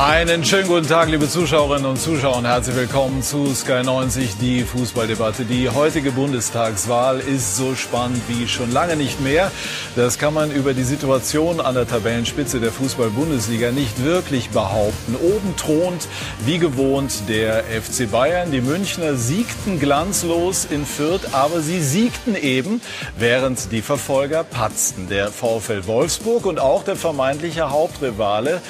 Einen schönen guten Tag, liebe Zuschauerinnen und Zuschauer, herzlich willkommen zu Sky 90, die Fußballdebatte. Die heutige Bundestagswahl ist so spannend wie schon lange nicht mehr. Das kann man über die Situation an der Tabellenspitze der Fußball-Bundesliga nicht wirklich behaupten. Oben thront, wie gewohnt, der FC Bayern. Die Münchner siegten glanzlos in Fürth, aber sie siegten eben, während die Verfolger patzten. Der VfL Wolfsburg und auch der vermeintliche Hauptrivale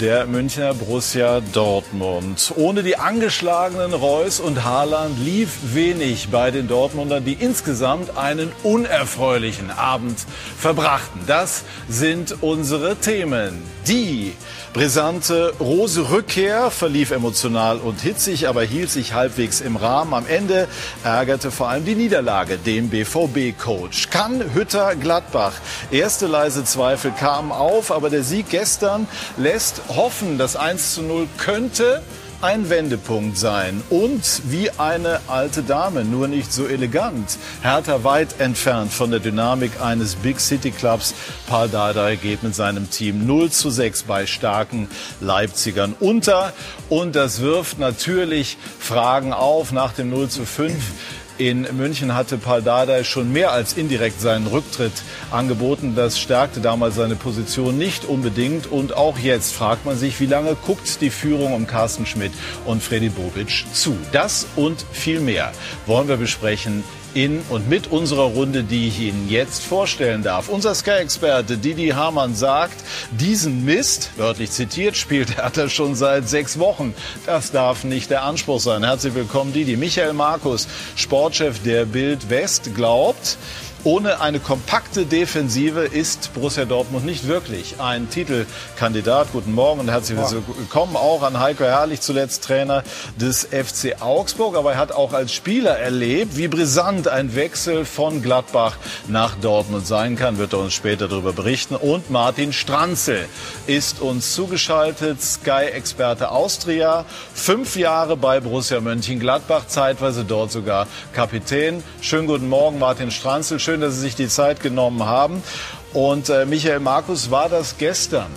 der Münchner Borussia Dortmund. Ohne die angeschlagenen Reus und Haaland lief wenig bei den Dortmundern, die insgesamt einen unerfreulichen Abend verbrachten. Das sind unsere Themen. Die brisante Rose-Rückkehr verlief emotional und hitzig, aber hielt sich halbwegs im Rahmen. Am Ende ärgerte vor allem die Niederlage den BVB-Coach. Kann Hütter Gladbach? Erste leise Zweifel kamen auf, aber der Sieg gestern lässt hoffen, dass 1 zu 0 könnte ein Wendepunkt sein. Und wie eine alte Dame, nur nicht so elegant. Hertha weit entfernt von der Dynamik eines Big City Clubs. Paul Dardai geht mit seinem Team 0 zu 6 bei starken Leipzigern unter. Und das wirft natürlich Fragen auf nach dem 0 zu 5 in München hatte Paul Dardai schon mehr als indirekt seinen Rücktritt angeboten. Das stärkte damals seine Position nicht unbedingt. Und auch jetzt fragt man sich, wie lange guckt die Führung um Carsten Schmidt und Freddy Bobic zu? Das und viel mehr wollen wir besprechen in und mit unserer Runde, die ich Ihnen jetzt vorstellen darf. Unser Sky-Experte Didi Hamann sagt, diesen Mist, wörtlich zitiert, spielt Hertha schon seit sechs Wochen. Das darf nicht der Anspruch sein. Herzlich willkommen, Didi. Michael Markus, Sportchef der Bild West, glaubt, ohne eine kompakte Defensive ist Borussia Dortmund nicht wirklich ein Titelkandidat. Guten Morgen und herzlich willkommen auch an Heiko Herrlich, zuletzt Trainer des FC Augsburg. Aber er hat auch als Spieler erlebt, wie brisant ein Wechsel von Gladbach nach Dortmund sein kann. Wird er uns später darüber berichten. Und Martin Stranzel ist uns zugeschaltet, Sky-Experte Austria. Fünf Jahre bei Borussia Mönchengladbach, zeitweise dort sogar Kapitän. Schönen guten Morgen, Martin Stranzel. Schön Schön, dass Sie sich die Zeit genommen haben. Und äh, Michael Markus, war das gestern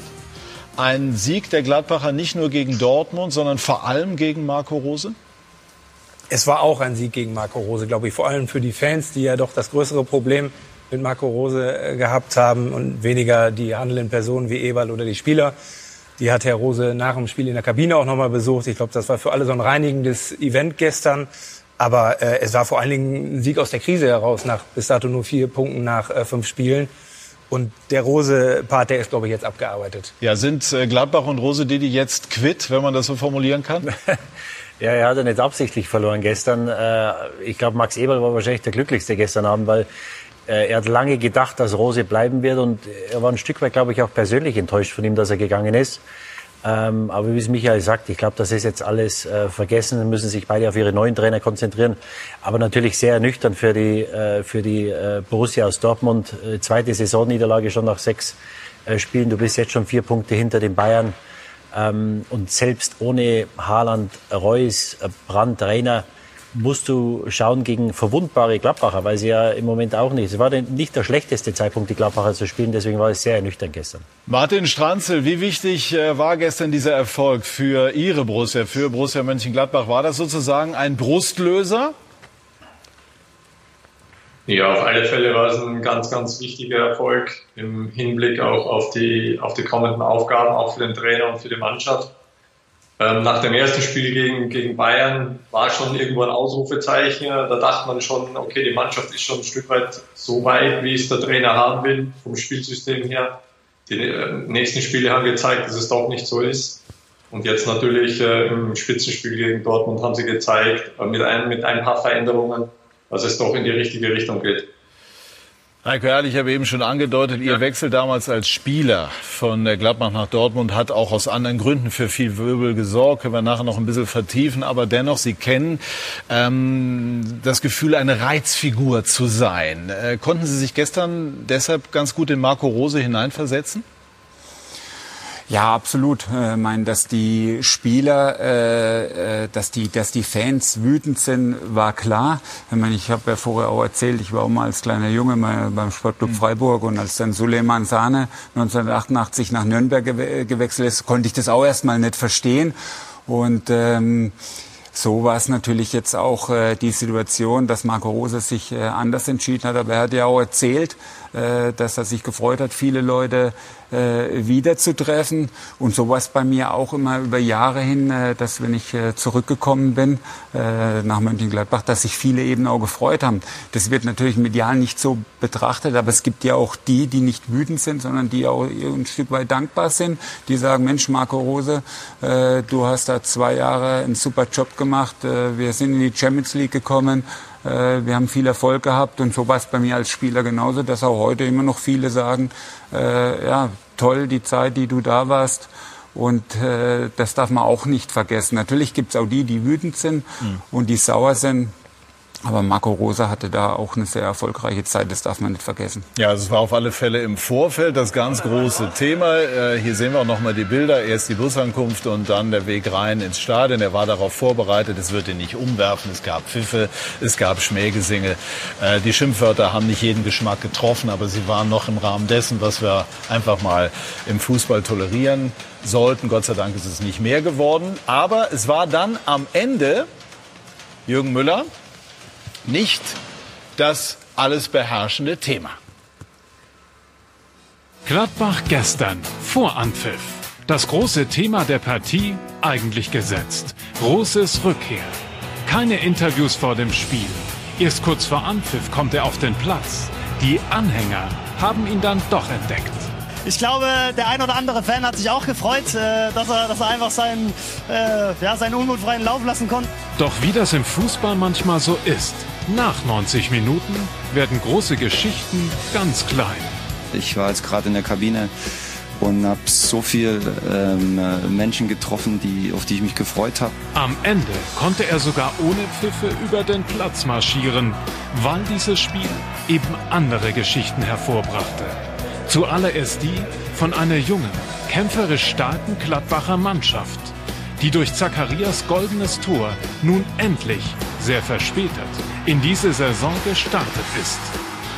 ein Sieg der Gladbacher nicht nur gegen Dortmund, sondern vor allem gegen Marco Rose? Es war auch ein Sieg gegen Marco Rose, glaube ich, vor allem für die Fans, die ja doch das größere Problem mit Marco Rose äh, gehabt haben und weniger die handelnden Personen wie Eberl oder die Spieler. Die hat Herr Rose nach dem Spiel in der Kabine auch nochmal besucht. Ich glaube, das war für alle so ein reinigendes Event gestern. Aber äh, es war vor allen Dingen ein Sieg aus der Krise heraus, nach bis dato nur vier Punkten nach äh, fünf Spielen. Und der Rose-Part, der ist, glaube ich, jetzt abgearbeitet. Ja, sind äh, Gladbach und Rose Didi jetzt quitt, wenn man das so formulieren kann? ja, er hat ja nicht absichtlich verloren gestern. Äh, ich glaube, Max Eberl war wahrscheinlich der glücklichste gestern Abend, weil äh, er hat lange gedacht, dass Rose bleiben wird. Und er war ein Stück weit, glaube ich, auch persönlich enttäuscht von ihm, dass er gegangen ist. Ähm, aber wie es Michael sagt, ich glaube, das ist jetzt alles äh, vergessen, müssen sich beide auf ihre neuen Trainer konzentrieren. Aber natürlich sehr ernüchternd für die, äh, für die äh, Borussia aus Dortmund. Äh, zweite Saisonniederlage schon nach sechs äh, Spielen. Du bist jetzt schon vier Punkte hinter den Bayern. Ähm, und selbst ohne Haaland, Reus, äh, Brandt, Rainer, musst du schauen gegen verwundbare Gladbacher, weil sie ja im Moment auch nicht. Es war nicht der schlechteste Zeitpunkt, die Gladbacher zu spielen, deswegen war es sehr ernüchternd gestern. Martin Stranzel, wie wichtig äh, war gestern dieser Erfolg für Ihre Borussia, für Borussia Mönchengladbach? War das sozusagen ein Brustlöser? Ja, auf alle Fälle war es ein ganz, ganz wichtiger Erfolg im Hinblick auch auf die, auf die kommenden Aufgaben, auch für den Trainer und für die Mannschaft. Ähm, nach dem ersten Spiel gegen, gegen Bayern war schon irgendwo ein Ausrufezeichen. Da dachte man schon, okay, die Mannschaft ist schon ein Stück weit so weit, wie es der Trainer haben will, vom Spielsystem her. Die äh, nächsten Spiele haben gezeigt, dass es doch nicht so ist. Und jetzt natürlich äh, im Spitzenspiel gegen Dortmund haben sie gezeigt, äh, mit, ein, mit ein paar Veränderungen, dass es doch in die richtige Richtung geht. Heiko Herrlich, ich habe eben schon angedeutet, Ihr Wechsel damals als Spieler von der Gladbach nach Dortmund hat auch aus anderen Gründen für viel Wirbel gesorgt. Können wir nachher noch ein bisschen vertiefen. Aber dennoch, Sie kennen ähm, das Gefühl, eine Reizfigur zu sein. Äh, konnten Sie sich gestern deshalb ganz gut in Marco Rose hineinversetzen? Ja, absolut. Äh, ich meine, dass die Spieler, äh, äh, dass die, dass die Fans wütend sind, war klar. Ich meine, ich habe ja vorher auch erzählt, ich war auch mal als kleiner Junge mal beim Sportclub mhm. Freiburg und als dann Suleiman Sahne 1988 nach Nürnberg gewechselt ist, konnte ich das auch erstmal nicht verstehen. Und ähm, so war es natürlich jetzt auch äh, die Situation, dass Marco Rose sich äh, anders entschieden hat. Aber er hat ja auch erzählt, äh, dass er sich gefreut hat, viele Leute äh, wiederzutreffen. Und so war es bei mir auch immer über Jahre hin, äh, dass wenn ich äh, zurückgekommen bin äh, nach Mönchengladbach, dass sich viele eben auch gefreut haben. Das wird natürlich medial nicht so betrachtet, aber es gibt ja auch die, die nicht wütend sind, sondern die auch ein Stück weit dankbar sind, die sagen, Mensch, Marco Rose, äh, du hast da zwei Jahre einen super Job gemacht, äh, wir sind in die Champions League gekommen, wir haben viel Erfolg gehabt und so war es bei mir als Spieler genauso, dass auch heute immer noch viele sagen, äh, ja, toll die Zeit, die du da warst. Und äh, das darf man auch nicht vergessen. Natürlich gibt es auch die, die wütend sind mhm. und die sauer sind. Aber Marco Rosa hatte da auch eine sehr erfolgreiche Zeit, das darf man nicht vergessen. Ja, es war auf alle Fälle im Vorfeld das ganz große Thema. Äh, hier sehen wir auch nochmal die Bilder. Erst die Busankunft und dann der Weg rein ins Stadion. Er war darauf vorbereitet, es wird ihn nicht umwerfen. Es gab Pfiffe, es gab Schmähgesinge. Äh, die Schimpfwörter haben nicht jeden Geschmack getroffen, aber sie waren noch im Rahmen dessen, was wir einfach mal im Fußball tolerieren sollten. Gott sei Dank ist es nicht mehr geworden. Aber es war dann am Ende Jürgen Müller, nicht das alles beherrschende Thema. Gladbach gestern vor Anpfiff. Das große Thema der Partie eigentlich gesetzt. Großes Rückkehr. Keine Interviews vor dem Spiel. Erst kurz vor Anpfiff kommt er auf den Platz. Die Anhänger haben ihn dann doch entdeckt. Ich glaube, der ein oder andere Fan hat sich auch gefreut, äh, dass, er, dass er einfach seinen, äh, ja, seinen unmutfreien Lauf lassen konnte. Doch wie das im Fußball manchmal so ist, nach 90 Minuten werden große Geschichten ganz klein. Ich war jetzt gerade in der Kabine und habe so viele ähm, Menschen getroffen, die, auf die ich mich gefreut habe. Am Ende konnte er sogar ohne Pfiffe über den Platz marschieren, weil dieses Spiel eben andere Geschichten hervorbrachte. Zuallererst die von einer jungen, kämpferisch starken Gladbacher Mannschaft, die durch Zacharias goldenes Tor nun endlich, sehr verspätet, in diese Saison gestartet ist.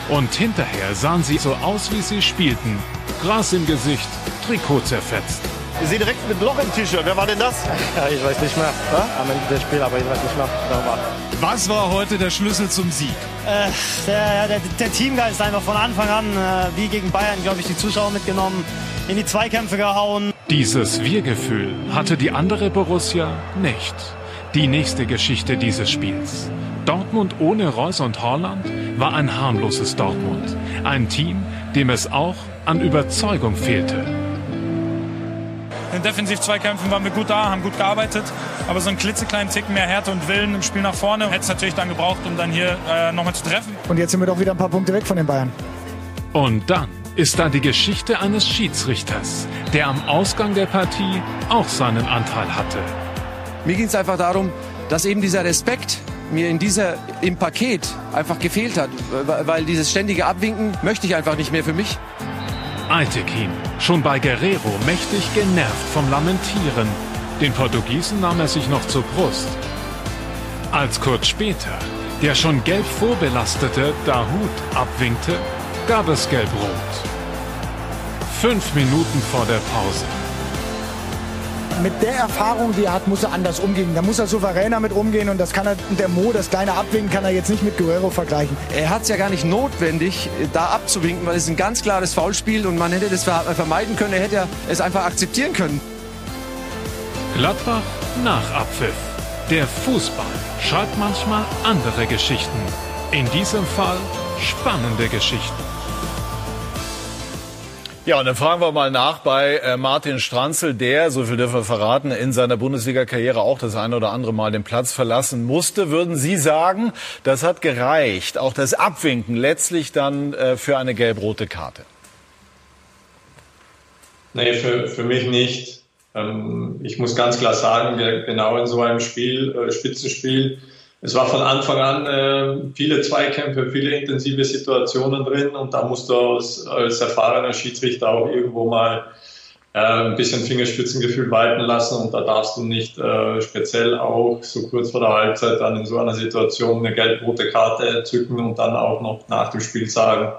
Und hinterher sahen sie so aus, wie sie spielten. Gras im Gesicht, Trikot zerfetzt. Ich sehe direkt mit Loch im T-Shirt. Wer war denn das? Ja, ich weiß nicht mehr. Ja? Am Ende des Spiels, aber ich weiß nicht mehr, wer war. Was war heute der Schlüssel zum Sieg? Äh, der, der, der, Teamgeist einfach von Anfang an, äh, wie gegen Bayern, glaube ich, die Zuschauer mitgenommen, in die Zweikämpfe gehauen. Dieses Wir-Gefühl hatte die andere Borussia nicht. Die nächste Geschichte dieses Spiels. Dortmund ohne Reus und Horland war ein harmloses Dortmund. Ein Team, dem es auch an Überzeugung fehlte. In den Defensiv-Zweikämpfen waren wir gut da, haben gut gearbeitet, aber so einen klitzekleinen Tick mehr Härte und Willen im Spiel nach vorne hätte es natürlich dann gebraucht, um dann hier äh, nochmal zu treffen. Und jetzt sind wir doch wieder ein paar Punkte weg von den Bayern. Und dann ist da die Geschichte eines Schiedsrichters, der am Ausgang der Partie auch seinen Anteil hatte. Mir ging es einfach darum, dass eben dieser Respekt mir in dieser, im Paket einfach gefehlt hat, weil dieses ständige Abwinken möchte ich einfach nicht mehr für mich. Altekin, schon bei Guerrero mächtig genervt vom Lamentieren. Den Portugiesen nahm er sich noch zur Brust. Als kurz später der schon gelb vorbelastete Dahut abwinkte, gab es gelb-rot. Fünf Minuten vor der Pause mit der Erfahrung, die er hat, muss er anders umgehen. Da muss er souveräner mit umgehen und das kann er, der Mo, das kleine Abwinken, kann er jetzt nicht mit Guerrero vergleichen. Er hat es ja gar nicht notwendig, da abzuwinken, weil es ein ganz klares Foulspiel und man hätte das vermeiden können. Er hätte es einfach akzeptieren können. Gladbach nach Abpfiff. Der Fußball schreibt manchmal andere Geschichten. In diesem Fall spannende Geschichten. Ja, und dann fragen wir mal nach bei äh, Martin Stranzel, der, so viel dürfen wir verraten, in seiner Bundesliga-Karriere auch das eine oder andere Mal den Platz verlassen musste. Würden Sie sagen, das hat gereicht, auch das Abwinken letztlich dann äh, für eine gelb-rote Karte? Nee, für, für mich nicht. Ähm, ich muss ganz klar sagen, genau in so einem Spiel, äh, Spitzenspiel, es war von Anfang an äh, viele Zweikämpfe, viele intensive Situationen drin und da musst du als, als erfahrener Schiedsrichter auch irgendwo mal äh, ein bisschen Fingerspitzengefühl walten lassen und da darfst du nicht äh, speziell auch so kurz vor der Halbzeit dann in so einer Situation eine gelb-rote Karte zücken und dann auch noch nach dem Spiel sagen,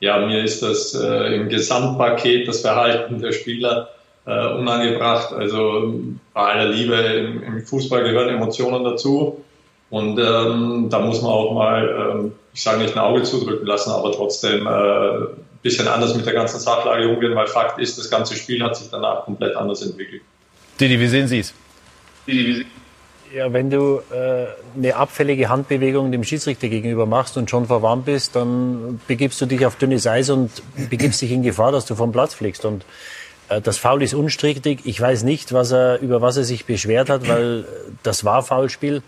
ja, mir ist das äh, im Gesamtpaket das Verhalten der Spieler äh, unangebracht. Also bei aller Liebe im, im Fußball gehören Emotionen dazu. Und ähm, da muss man auch mal, ähm, ich sage nicht ein Auge zudrücken lassen, aber trotzdem äh, bisschen anders mit der ganzen Sachlage umgehen, weil Fakt ist, das ganze Spiel hat sich danach komplett anders entwickelt. Didi, wie sehen Sie es? Ja, wenn du äh, eine abfällige Handbewegung dem Schiedsrichter gegenüber machst und schon verwarnt bist, dann begibst du dich auf dünnes Eis und begibst dich in Gefahr, dass du vom Platz fliegst. Und äh, das Foul ist unstrittig. Ich weiß nicht, was er, über was er sich beschwert hat, weil das war Foulspiel.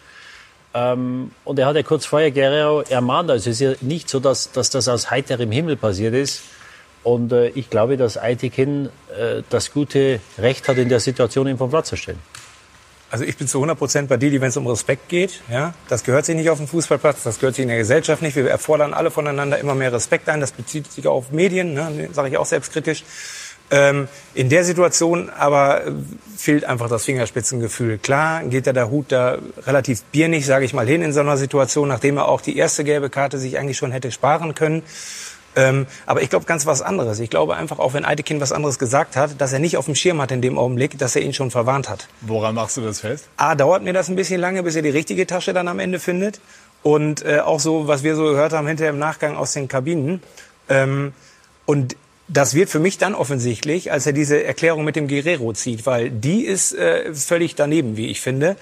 Ähm, und er hat ja kurz vorher Guerrero ermahnt. Also es ist ja nicht so, dass, dass das aus heiterem Himmel passiert ist. Und äh, ich glaube, dass Aitekin äh, das gute Recht hat, in der Situation ihn vom Platz zu stellen. Also ich bin zu 100 Prozent bei Didi, wenn es um Respekt geht. Ja, das gehört sich nicht auf dem Fußballplatz, das gehört sich in der Gesellschaft nicht. Wir erfordern alle voneinander immer mehr Respekt ein. Das bezieht sich auch auf Medien, ne? sage ich auch selbstkritisch. Ähm, in der Situation aber äh, fehlt einfach das Fingerspitzengefühl. Klar geht ja der Hut da relativ biernig, sage ich mal, hin in so einer Situation, nachdem er auch die erste gelbe Karte sich eigentlich schon hätte sparen können. Ähm, aber ich glaube ganz was anderes. Ich glaube einfach, auch wenn Eidekin was anderes gesagt hat, dass er nicht auf dem Schirm hat in dem Augenblick, dass er ihn schon verwarnt hat. Woran machst du das fest? A, dauert mir das ein bisschen lange, bis er die richtige Tasche dann am Ende findet. Und äh, auch so, was wir so gehört haben hinterher im Nachgang aus den Kabinen. Ähm, und das wird für mich dann offensichtlich, als er diese Erklärung mit dem Guerrero zieht, weil die ist äh, völlig daneben, wie ich finde.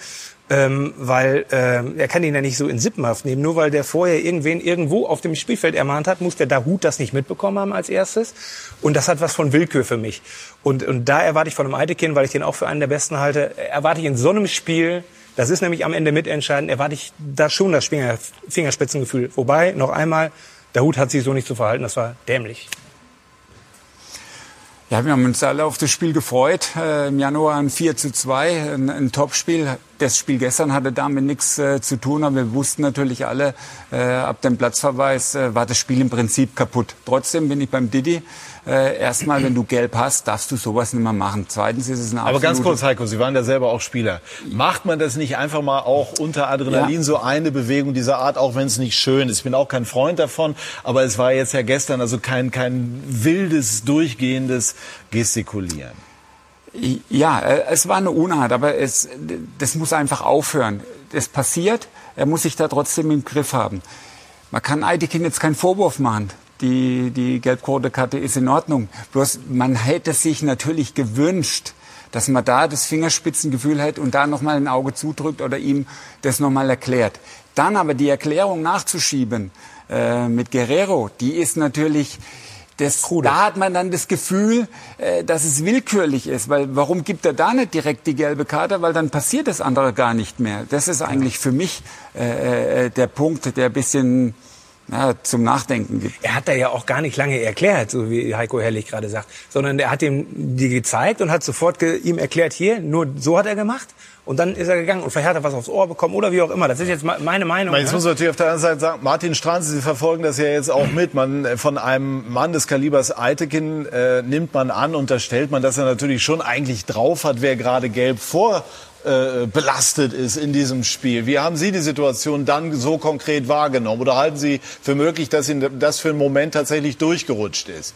Ähm, weil äh, er kann ihn ja nicht so in Sippenhaft nehmen. Nur weil der vorher irgendwen irgendwo auf dem Spielfeld ermahnt hat, muss der Dahut das nicht mitbekommen haben als erstes. Und das hat was von Willkür für mich. Und, und da erwarte ich von einem Eitekin, weil ich den auch für einen der Besten halte, erwarte ich in so einem Spiel, das ist nämlich am Ende mitentscheidend, erwarte ich da schon das Finger, Fingerspitzengefühl. Wobei, noch einmal, der Hut hat sich so nicht zu verhalten, das war dämlich. Ja, wir haben uns alle auf das Spiel gefreut. Äh, Im Januar ein 4 zu 2, ein, ein Topspiel. Das Spiel gestern hatte damit nichts äh, zu tun, aber wir wussten natürlich alle, äh, ab dem Platzverweis äh, war das Spiel im Prinzip kaputt. Trotzdem bin ich beim Didi. Äh, erstmal, wenn du gelb hast, darfst du sowas nicht mehr machen. Zweitens ist es eine Aber ganz kurz, Heiko, Sie waren ja selber auch Spieler. Macht man das nicht einfach mal auch unter Adrenalin, ja. so eine Bewegung dieser Art, auch wenn es nicht schön ist? Ich bin auch kein Freund davon, aber es war jetzt ja gestern also kein, kein wildes, durchgehendes Gestikulieren. Ja, äh, es war eine Unart, aber es, das muss einfach aufhören. Es passiert, er muss sich da trotzdem im Griff haben. Man kann Eidekin jetzt keinen Vorwurf machen die, die gelb-rote ist in Ordnung. Bloß man hätte sich natürlich gewünscht, dass man da das Fingerspitzengefühl hat und da nochmal ein Auge zudrückt oder ihm das nochmal erklärt. Dann aber die Erklärung nachzuschieben äh, mit Guerrero, die ist natürlich, das, da hat man dann das Gefühl, äh, dass es willkürlich ist. Weil warum gibt er da nicht direkt die gelbe Karte? Weil dann passiert das andere gar nicht mehr. Das ist eigentlich für mich äh, äh der Punkt, der ein bisschen ja, zum Nachdenken gibt. Er hat da ja auch gar nicht lange erklärt, so wie Heiko Herrlich gerade sagt, sondern er hat ihm die gezeigt und hat sofort ihm erklärt, hier, nur so hat er gemacht. Und dann ist er gegangen und vielleicht hat er was aufs Ohr bekommen oder wie auch immer. Das ist jetzt meine Meinung. Jetzt muss man natürlich auf der anderen Seite sagen, Martin Stranz, Sie verfolgen das ja jetzt auch mit. Man, äh, von einem Mann des Kalibers Eitekin äh, nimmt man an, unterstellt man, dass er natürlich schon eigentlich drauf hat, wer gerade gelb vor äh, belastet ist in diesem Spiel. Wie haben Sie die Situation dann so konkret wahrgenommen? Oder halten Sie für möglich, dass Ihnen das für einen Moment tatsächlich durchgerutscht ist?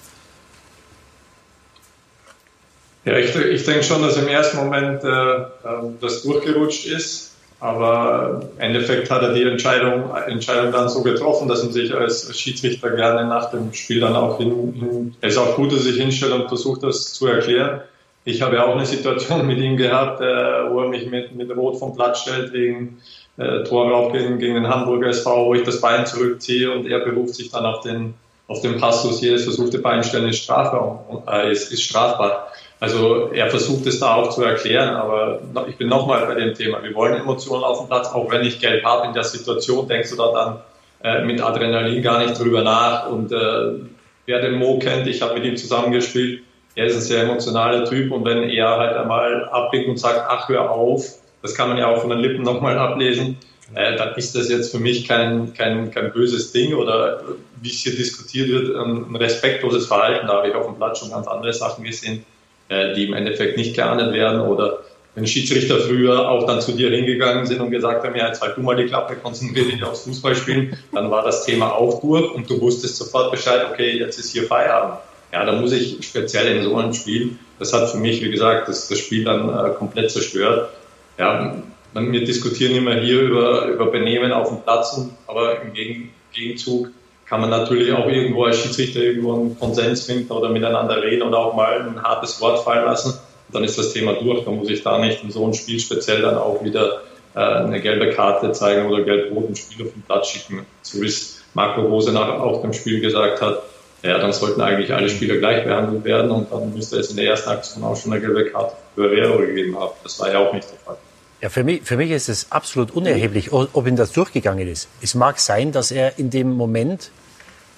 Ja, ich, ich denke schon, dass im ersten Moment äh, ähm, das durchgerutscht ist. Aber im Endeffekt hat er die Entscheidung, Entscheidung dann so getroffen, dass man sich als Schiedsrichter gerne nach dem Spiel dann auch hin, hin es ist auch gut, dass sich hinstellt und versucht, das zu erklären. Ich habe ja auch eine Situation mit ihm gehabt, äh, wo er mich mit, mit Rot vom Platz stellt wegen äh, Torraub gegen, gegen den Hamburger SV, wo ich das Bein zurückziehe und er beruft sich dann auf den, auf den Passus, jedes versuchte Beinstellen ist äh, ist, ist strafbar. Also er versucht es da auch zu erklären, aber ich bin nochmal bei dem Thema. Wir wollen Emotionen auf dem Platz, auch wenn ich gelb habe in der Situation, denkst du da dann äh, mit Adrenalin gar nicht drüber nach. Und äh, wer den Mo kennt, ich habe mit ihm zusammengespielt, er ist ein sehr emotionaler Typ und wenn er halt einmal abblickt und sagt, ach, hör auf, das kann man ja auch von den Lippen nochmal ablesen, äh, dann ist das jetzt für mich kein, kein, kein böses Ding oder wie es hier diskutiert wird, ein respektloses Verhalten. Da habe ich auf dem Platz schon ganz andere Sachen gesehen. Äh, die im Endeffekt nicht geahndet werden oder wenn Schiedsrichter früher auch dann zu dir hingegangen sind und gesagt haben, ja, jetzt halt du mal die Klappe, konzentriere dich aufs Fußballspielen, dann war das Thema auch durch und du wusstest sofort Bescheid, okay, jetzt ist hier Feierabend. Ja, da muss ich speziell in so einem Spiel, das hat für mich, wie gesagt, das, das Spiel dann äh, komplett zerstört. Ja, wir diskutieren immer hier über, über Benehmen auf dem Platz, aber im Gegen, Gegenzug kann man natürlich auch irgendwo als Schiedsrichter irgendwo einen Konsens finden oder miteinander reden oder auch mal ein hartes Wort fallen lassen. dann ist das Thema durch. Dann muss ich da nicht in so einem Spiel speziell dann auch wieder äh, eine gelbe Karte zeigen oder gelb-rot ein Spiel auf den Platz schicken. So wie es Marco Rose nach auch dem Spiel gesagt hat. Ja, dann sollten eigentlich alle Spieler gleich behandelt werden und dann müsste es in der ersten Aktion auch schon eine gelbe Karte für Guerrero gegeben haben. Das war ja auch nicht der Fall. Ja, für mich, für mich ist es absolut unerheblich, ob ihm das durchgegangen ist. Es mag sein, dass er in dem Moment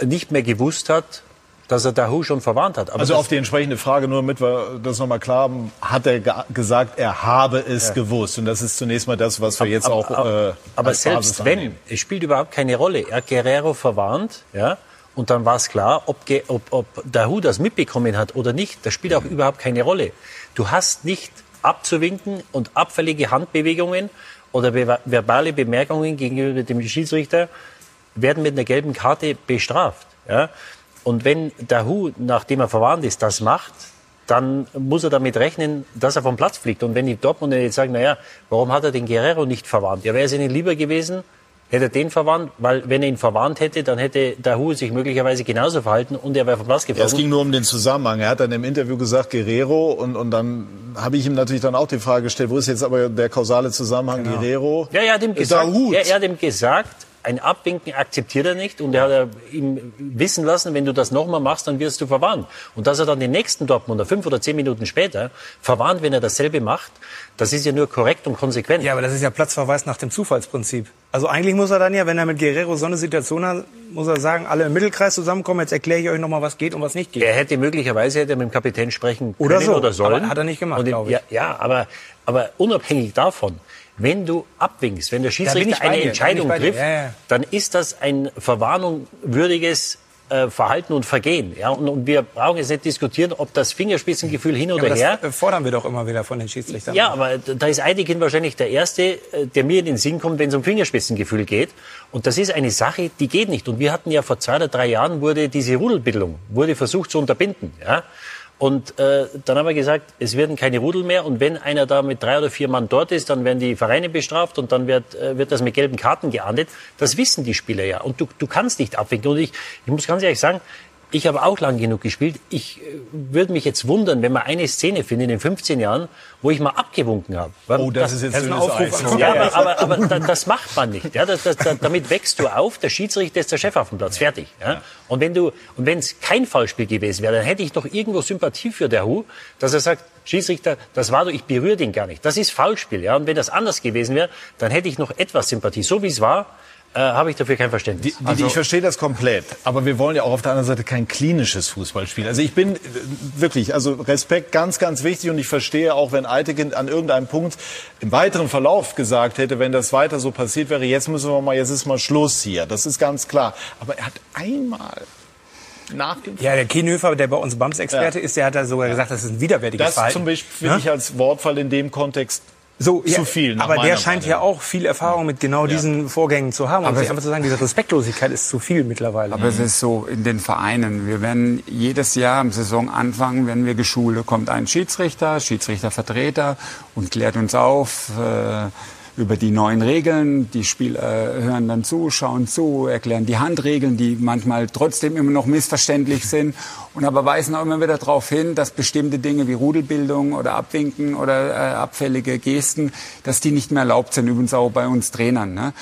nicht mehr gewusst hat, dass er Dahu schon verwarnt hat. Aber also auf die entsprechende Frage, nur damit wir das nochmal klar haben, hat er gesagt, er habe es ja. gewusst. Und das ist zunächst mal das, was wir jetzt aber, auch äh, Aber selbst wenn, es spielt überhaupt keine Rolle. Er hat Guerrero verwarnt, ja, und dann war es klar, ob, ob, ob Dahu das mitbekommen hat oder nicht. Das spielt auch überhaupt keine Rolle. Du hast nicht abzuwinken und abfällige Handbewegungen oder verbale Bemerkungen gegenüber dem Schiedsrichter werden mit einer gelben Karte bestraft. Ja? Und wenn der Hu, nachdem er verwarnt ist, das macht, dann muss er damit rechnen, dass er vom Platz fliegt. Und wenn die Dortmunder jetzt sagen, naja, warum hat er den Guerrero nicht verwarnt? Ja, wäre es ihnen lieber gewesen, hätte er den verwarnt, weil wenn er ihn verwarnt hätte, dann hätte der Hu sich möglicherweise genauso verhalten und er wäre vom Platz geflogen. Ja, es ging nur um den Zusammenhang. Er hat dann im Interview gesagt, Guerrero, und, und dann habe ich ihm natürlich dann auch die Frage gestellt, wo ist jetzt aber der kausale Zusammenhang genau. Guerrero? Ja, er hat ihm gesagt, er, er hat ihm gesagt, ein Abwinken akzeptiert er nicht und er hat ihm wissen lassen, wenn du das nochmal machst, dann wirst du verwarnt. Und dass er dann den nächsten Dortmunder fünf oder zehn Minuten später verwarnt, wenn er dasselbe macht, das ist ja nur korrekt und konsequent. Ja, aber das ist ja Platzverweis nach dem Zufallsprinzip. Also eigentlich muss er dann ja, wenn er mit Guerrero so eine Situation hat, muss er sagen, alle im Mittelkreis zusammenkommen, jetzt erkläre ich euch nochmal, was geht und was nicht geht. Er hätte möglicherweise hätte mit dem Kapitän sprechen können oder, so. oder sollen. Aber hat er nicht gemacht, glaube ich. Ja, ja aber, aber unabhängig davon, wenn du abwinkst, wenn der Schiedsrichter eine Entscheidung trifft, ja, ja. dann ist das ein verwarnungswürdiges äh, Verhalten und Vergehen. Ja, und, und, wir brauchen jetzt nicht diskutieren, ob das Fingerspitzengefühl hin oder ja, her. Das fordern wir doch immer wieder von den Schiedsrichtern. Ja, aber da ist Eidekin wahrscheinlich der Erste, äh, der mir in den Sinn kommt, wenn es um Fingerspitzengefühl geht. Und das ist eine Sache, die geht nicht. Und wir hatten ja vor zwei oder drei Jahren wurde diese Rudelbildung, wurde versucht zu unterbinden. Ja? Und äh, dann haben wir gesagt, es werden keine Rudel mehr. Und wenn einer da mit drei oder vier Mann dort ist, dann werden die Vereine bestraft und dann wird, äh, wird das mit gelben Karten geahndet. Das wissen die Spieler ja. Und du, du kannst nicht abwickeln. Und ich, ich muss ganz ehrlich sagen, ich habe auch lang genug gespielt. Ich äh, würde mich jetzt wundern, wenn man eine Szene findet in den 15 Jahren, wo ich mal abgewunken habe. Oh, das, das ist jetzt ein Aufruf. Ja, aber, aber, aber das macht man nicht. Ja, das, das, damit wächst du auf. Der Schiedsrichter ist der Chef auf dem Platz. Fertig. Ja. Und wenn du und wenn es kein Foulspiel gewesen wäre, dann hätte ich doch irgendwo Sympathie für der Hu, dass er sagt, Schiedsrichter, das war doch, ich berühre den gar nicht. Das ist Foulspiel. Ja. Und wenn das anders gewesen wäre, dann hätte ich noch etwas Sympathie. So wie es war, äh, habe ich dafür kein Verständnis. Die, die, also, ich verstehe das komplett, aber wir wollen ja auch auf der anderen Seite kein klinisches Fußballspiel. Also ich bin äh, wirklich, also Respekt ganz, ganz wichtig und ich verstehe auch, wenn Eitekind an irgendeinem Punkt im weiteren Verlauf gesagt hätte, wenn das weiter so passiert wäre, jetzt müssen wir mal, jetzt ist mal Schluss hier. Das ist ganz klar. Aber er hat einmal nach dem Ja, der Kienhöfer, der bei uns BAMS-Experte ja. ist, der hat da sogar gesagt, das ist ein widerwärtiges das Verhalten. Das zum Beispiel finde ich als Wortfall in dem Kontext so, ja, zu viel. Aber der scheint ja auch viel Erfahrung mit genau diesen Vorgängen zu haben. Aber sich einfach zu sagen, diese Respektlosigkeit ist zu viel mittlerweile. Aber es ist so in den Vereinen. Wir werden jedes Jahr am Saisonanfang, wenn wir geschult, kommt ein Schiedsrichter, Schiedsrichtervertreter und klärt uns auf. Äh, über die neuen Regeln. Die Spieler hören dann zu, schauen zu, erklären die Handregeln, die manchmal trotzdem immer noch missverständlich sind und aber weisen auch immer wieder darauf hin, dass bestimmte Dinge wie Rudelbildung oder Abwinken oder äh, abfällige Gesten, dass die nicht mehr erlaubt sind, übrigens auch bei uns Trainern. Ne?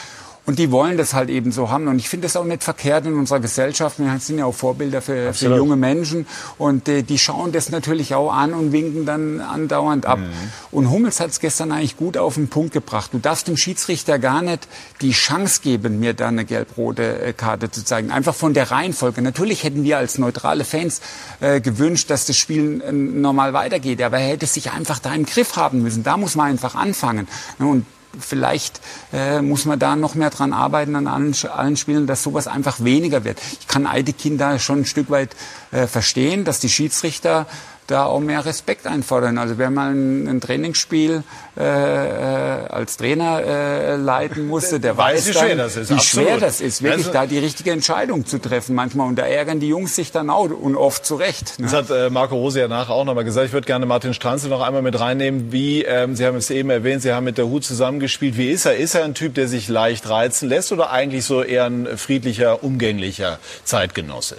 Und die wollen das halt eben so haben. Und ich finde das auch nicht verkehrt in unserer Gesellschaft. Wir sind ja auch Vorbilder für, für junge Menschen. Und äh, die schauen das natürlich auch an und winken dann andauernd ab. Mhm. Und Hummels hat es gestern eigentlich gut auf den Punkt gebracht. Du darfst dem Schiedsrichter gar nicht die Chance geben, mir da eine gelb-rote äh, Karte zu zeigen. Einfach von der Reihenfolge. Natürlich hätten wir als neutrale Fans äh, gewünscht, dass das Spiel äh, normal weitergeht. Aber er hätte sich einfach da im Griff haben müssen. Da muss man einfach anfangen. Und vielleicht äh, muss man da noch mehr dran arbeiten an allen, allen Spielen, dass sowas einfach weniger wird. Ich kann Eidekin da schon ein Stück weit äh, verstehen, dass die Schiedsrichter da auch mehr Respekt einfordern. Also wer mal ein, ein Trainingsspiel äh, äh als Trainer äh, leiten musste, der weiß, wie schwer das ist. Wie schwer das ist, wirklich also, da die richtige Entscheidung zu treffen manchmal. Und da ärgern die Jungs sich dann auch und oft zu Recht. Ne? Das hat äh, Marco Rose ja nachher auch nochmal gesagt. Ich würde gerne Martin Stranzel noch einmal mit reinnehmen. Wie, ähm, Sie haben es eben erwähnt, Sie haben mit der Hut zusammengespielt. Wie ist er? Ist er ein Typ, der sich leicht reizen lässt oder eigentlich so eher ein friedlicher, umgänglicher Zeitgenosse?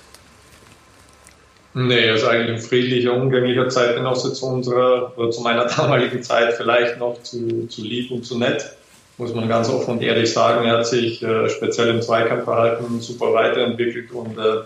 Nee, er ist eigentlich ein friedlicher, umgänglicher Zeitgenosse zu unserer, oder zu meiner damaligen Zeit vielleicht noch zu, zu lieb und zu nett, muss man ganz offen und ehrlich sagen. Er hat sich äh, speziell im Zweikampfverhalten super weiterentwickelt und äh,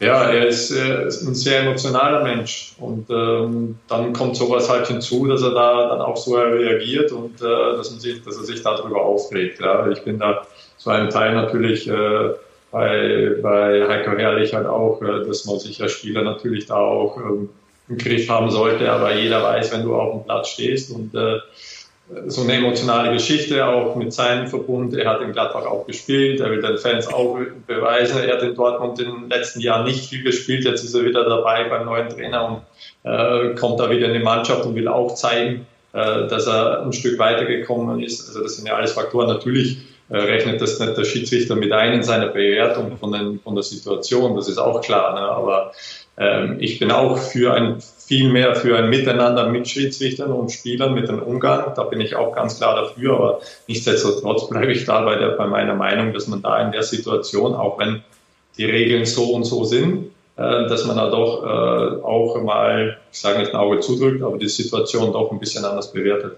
ja, er ist, äh, ein sehr emotionaler Mensch und ähm, dann kommt sowas halt hinzu, dass er da dann auch so reagiert und äh, dass, man sich, dass er sich darüber aufregt. Ja. Ich bin da zu einem Teil natürlich äh, bei, bei Heiko Herrlich halt auch, äh, dass man sich als Spieler natürlich da auch ähm, im Griff haben sollte. Aber jeder weiß, wenn du auf dem Platz stehst und äh, so eine emotionale Geschichte auch mit seinem Verbund. Er hat in Gladbach auch gespielt. Er will den Fans auch beweisen. Er hat in Dortmund in den letzten Jahren nicht viel gespielt. Jetzt ist er wieder dabei beim neuen Trainer und äh, kommt da wieder in die Mannschaft und will auch zeigen, äh, dass er ein Stück weitergekommen ist. Also das sind ja alles Faktoren. Natürlich rechnet das nicht der Schiedsrichter mit ein in seiner Bewertung von, den, von der Situation, das ist auch klar. Ne? Aber ähm, ich bin auch für ein viel mehr für ein Miteinander mit Schiedsrichtern und Spielern, mit dem Umgang. Da bin ich auch ganz klar dafür. Aber nichtsdestotrotz bleibe ich da bei, der, bei meiner Meinung, dass man da in der Situation, auch wenn die Regeln so und so sind, äh, dass man da doch äh, auch mal, ich sage nicht ein Auge zudrückt, aber die Situation doch ein bisschen anders bewertet.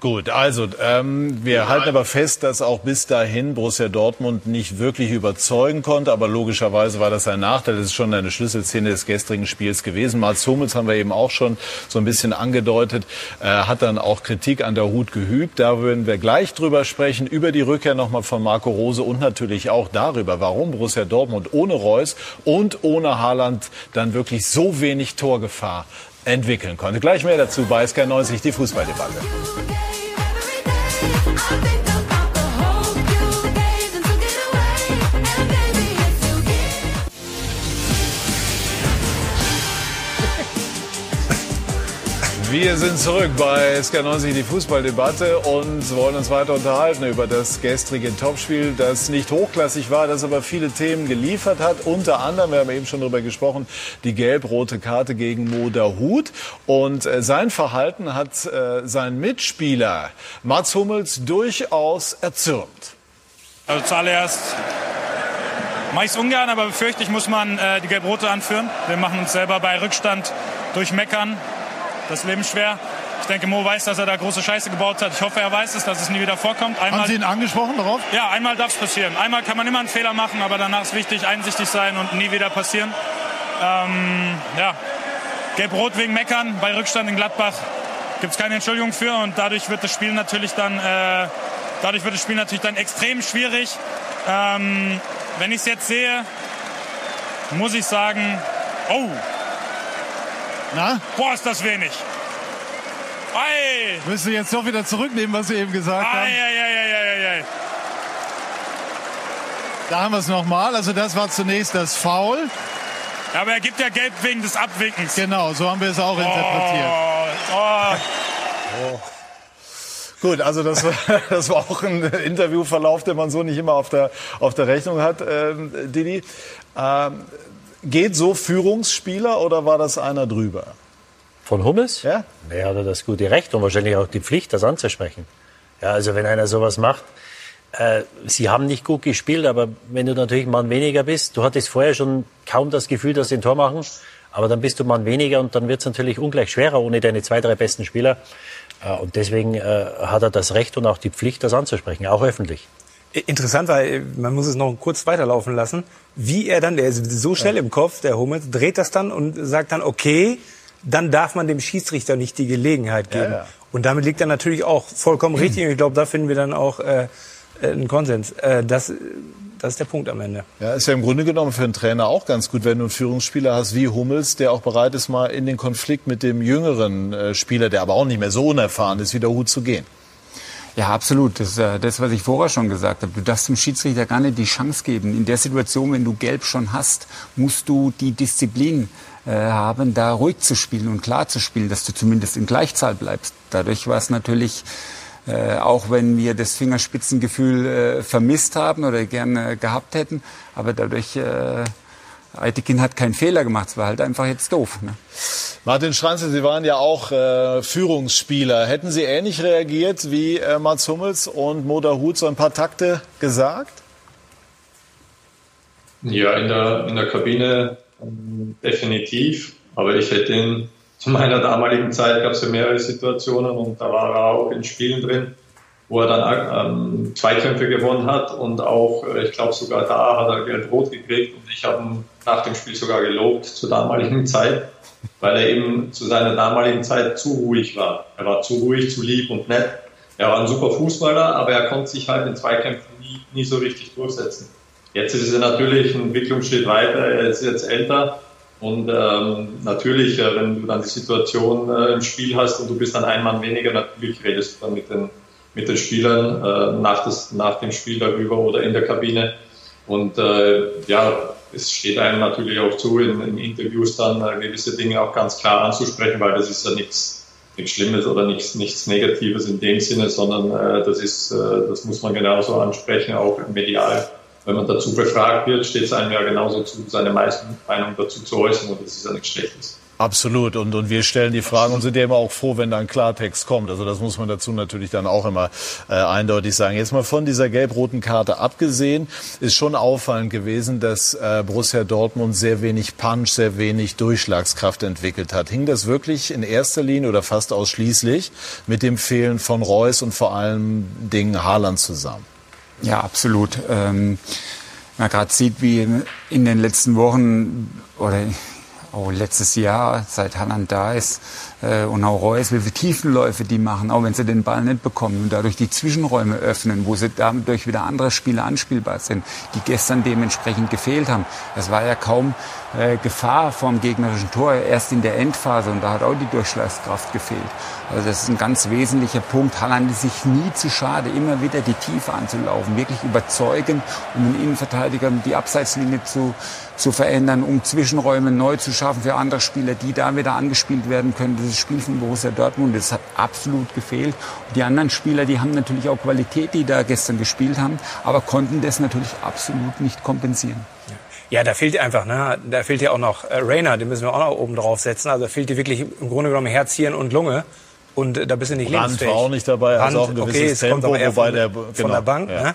Gut, also ähm, wir ja. halten aber fest, dass auch bis dahin Borussia Dortmund nicht wirklich überzeugen konnte. Aber logischerweise war das ein Nachteil. Das ist schon eine Schlüsselszene des gestrigen Spiels gewesen. Mats Hummels haben wir eben auch schon so ein bisschen angedeutet, äh, hat dann auch Kritik an der Hut geübt. Da würden wir gleich drüber sprechen, über die Rückkehr nochmal von Marco Rose und natürlich auch darüber, warum Borussia Dortmund ohne Reus und ohne Haaland dann wirklich so wenig Torgefahr entwickeln konnte. Gleich mehr dazu bei SK90, die Fußballdebatte. Wir sind zurück bei SK90, die Fußballdebatte und wollen uns weiter unterhalten über das gestrige Topspiel, das nicht hochklassig war, das aber viele Themen geliefert hat. Unter anderem, wir haben eben schon darüber gesprochen, die gelb-rote Karte gegen Moda Hut. Und äh, sein Verhalten hat äh, sein Mitspieler Mats Hummels durchaus erzürnt. Also zuallererst mache ich es ungern, aber befürchte ich, muss man äh, die gelb-rote anführen. Wir machen uns selber bei Rückstand durch Meckern das Leben schwer. Ich denke, Mo weiß, dass er da große Scheiße gebaut hat. Ich hoffe, er weiß es, dass es nie wieder vorkommt. Einmal, Haben Sie ihn angesprochen darauf? Ja, einmal darf es passieren. Einmal kann man immer einen Fehler machen, aber danach ist wichtig, einsichtig sein und nie wieder passieren. Ähm, ja, Gelb-Rot wegen Meckern bei Rückstand in Gladbach gibt es keine Entschuldigung für und dadurch wird das Spiel natürlich dann, äh, dadurch wird das Spiel natürlich dann extrem schwierig. Ähm, wenn ich es jetzt sehe, muss ich sagen, oh, na? Boah, ist das wenig. Ei. Müssen Sie jetzt doch wieder zurücknehmen, was Sie eben gesagt ei, haben? Ei, ei, ei, Da haben wir es nochmal. Also das war zunächst das Foul. Ja, aber er gibt ja Gelb wegen des Abwinkens. Genau, so haben wir es auch oh, interpretiert. Oh. Oh. Gut, also das war, das war auch ein Interviewverlauf, den man so nicht immer auf der, auf der Rechnung hat, ähm, Didi. Ähm, Geht so Führungsspieler oder war das einer drüber? Von Hummels? Ja. Er hatte das gute Recht und wahrscheinlich auch die Pflicht, das anzusprechen. Ja, also wenn einer sowas macht, äh, sie haben nicht gut gespielt, aber wenn du natürlich Mann weniger bist, du hattest vorher schon kaum das Gefühl, dass sie ein Tor machen, aber dann bist du Mann weniger und dann wird es natürlich ungleich schwerer ohne deine zwei, drei besten Spieler. Äh, und deswegen äh, hat er das Recht und auch die Pflicht, das anzusprechen, auch öffentlich. Interessant, weil man muss es noch kurz weiterlaufen lassen. Wie er dann, der ist so schnell im Kopf, der Hummels, dreht das dann und sagt dann, okay, dann darf man dem Schiedsrichter nicht die Gelegenheit geben. Ja, ja. Und damit liegt er natürlich auch vollkommen richtig. Und ich glaube, da finden wir dann auch äh, einen Konsens. Äh, das, das ist der Punkt am Ende. Ja, ist ja im Grunde genommen für einen Trainer auch ganz gut, wenn du einen Führungsspieler hast wie Hummels, der auch bereit ist, mal in den Konflikt mit dem jüngeren äh, Spieler, der aber auch nicht mehr so unerfahren ist, wieder Hut zu gehen. Ja, absolut. Das ist äh, das, was ich vorher schon gesagt habe. Du darfst dem Schiedsrichter gar nicht die Chance geben. In der Situation, wenn du Gelb schon hast, musst du die Disziplin äh, haben, da ruhig zu spielen und klar zu spielen, dass du zumindest in Gleichzahl bleibst. Dadurch war es natürlich äh, auch wenn wir das Fingerspitzengefühl äh, vermisst haben oder gerne gehabt hätten. Aber dadurch, äh, Eitekin hat keinen Fehler gemacht. Es war halt einfach jetzt doof. Ne? Martin Schranze, Sie waren ja auch äh, Führungsspieler. Hätten Sie ähnlich reagiert wie äh, Mats Hummels und Moda Hut so ein paar Takte gesagt? Ja, in der, in der Kabine ähm, definitiv. Aber ich hätte ihn zu meiner damaligen Zeit gab es ja mehrere Situationen und da war er auch in Spielen drin, wo er dann ähm, Zweikämpfe gewonnen hat und auch, äh, ich glaube sogar da hat er gelb-rot gekriegt und ich habe ihn nach dem Spiel sogar gelobt zur damaligen Zeit, weil er eben zu seiner damaligen Zeit zu ruhig war. Er war zu ruhig, zu lieb und nett. Er war ein super Fußballer, aber er konnte sich halt in Zweikämpfen nie, nie so richtig durchsetzen. Jetzt ist er natürlich ein Entwicklungsschritt weiter, er ist jetzt älter und ähm, natürlich, äh, wenn du dann die Situation äh, im Spiel hast und du bist dann ein Mann weniger, natürlich redest du dann mit den, mit den Spielern äh, nach, das, nach dem Spiel darüber oder in der Kabine. Und äh, ja, es steht einem natürlich auch zu, in, in Interviews dann äh, gewisse Dinge auch ganz klar anzusprechen, weil das ist ja nichts, nichts Schlimmes oder nichts, nichts Negatives in dem Sinne, sondern äh, das ist, äh, das muss man genauso ansprechen, auch medial wenn man dazu befragt wird, steht es einem ja genauso zu, seine Meinung dazu zu äußern und das ist ja nichts Schlechtes. Absolut. Und, und wir stellen die Fragen und sind ja immer auch froh, wenn da ein Klartext kommt. Also das muss man dazu natürlich dann auch immer äh, eindeutig sagen. Jetzt mal von dieser gelb-roten Karte abgesehen, ist schon auffallend gewesen, dass äh, Borussia Dortmund sehr wenig Punch, sehr wenig Durchschlagskraft entwickelt hat. Hing das wirklich in erster Linie oder fast ausschließlich mit dem Fehlen von Reus und vor allem Dingen Haaland zusammen? Ja, absolut. Ähm, man gerade sieht, wie in den letzten Wochen oder auch letztes Jahr, seit Haaland da ist, äh, und auch Reus, wie viele Tiefenläufe die machen, auch wenn sie den Ball nicht bekommen und dadurch die Zwischenräume öffnen, wo sie dadurch wieder andere Spieler anspielbar sind, die gestern dementsprechend gefehlt haben. Es war ja kaum äh, Gefahr vom gegnerischen Tor, erst in der Endphase und da hat auch die Durchschlagskraft gefehlt. Also das ist ein ganz wesentlicher Punkt. Haaland ist sich nie zu schade, immer wieder die Tiefe anzulaufen, wirklich überzeugen, um den Innenverteidiger die Abseitslinie zu, zu verändern, um Zwischenräume neu zu schaffen für andere Spieler, die da wieder angespielt werden können. Das Spiel von Borussia Dortmund, das hat absolut gefehlt. Und die anderen Spieler, die haben natürlich auch Qualität, die da gestern gespielt haben, aber konnten das natürlich absolut nicht kompensieren. Ja, da fehlt einfach, ne? Da fehlt ja auch noch äh, Rainer, den müssen wir auch noch oben drauf setzen. Also da fehlt dir wirklich im Grunde genommen Herz, Hirn und Lunge. Und äh, da bist du nicht Rand lebensfähig. war auch nicht dabei, Rand, also auch ein gewisses okay, Tempo, wobei von, der, genau, von der Bank. Ja. Ne?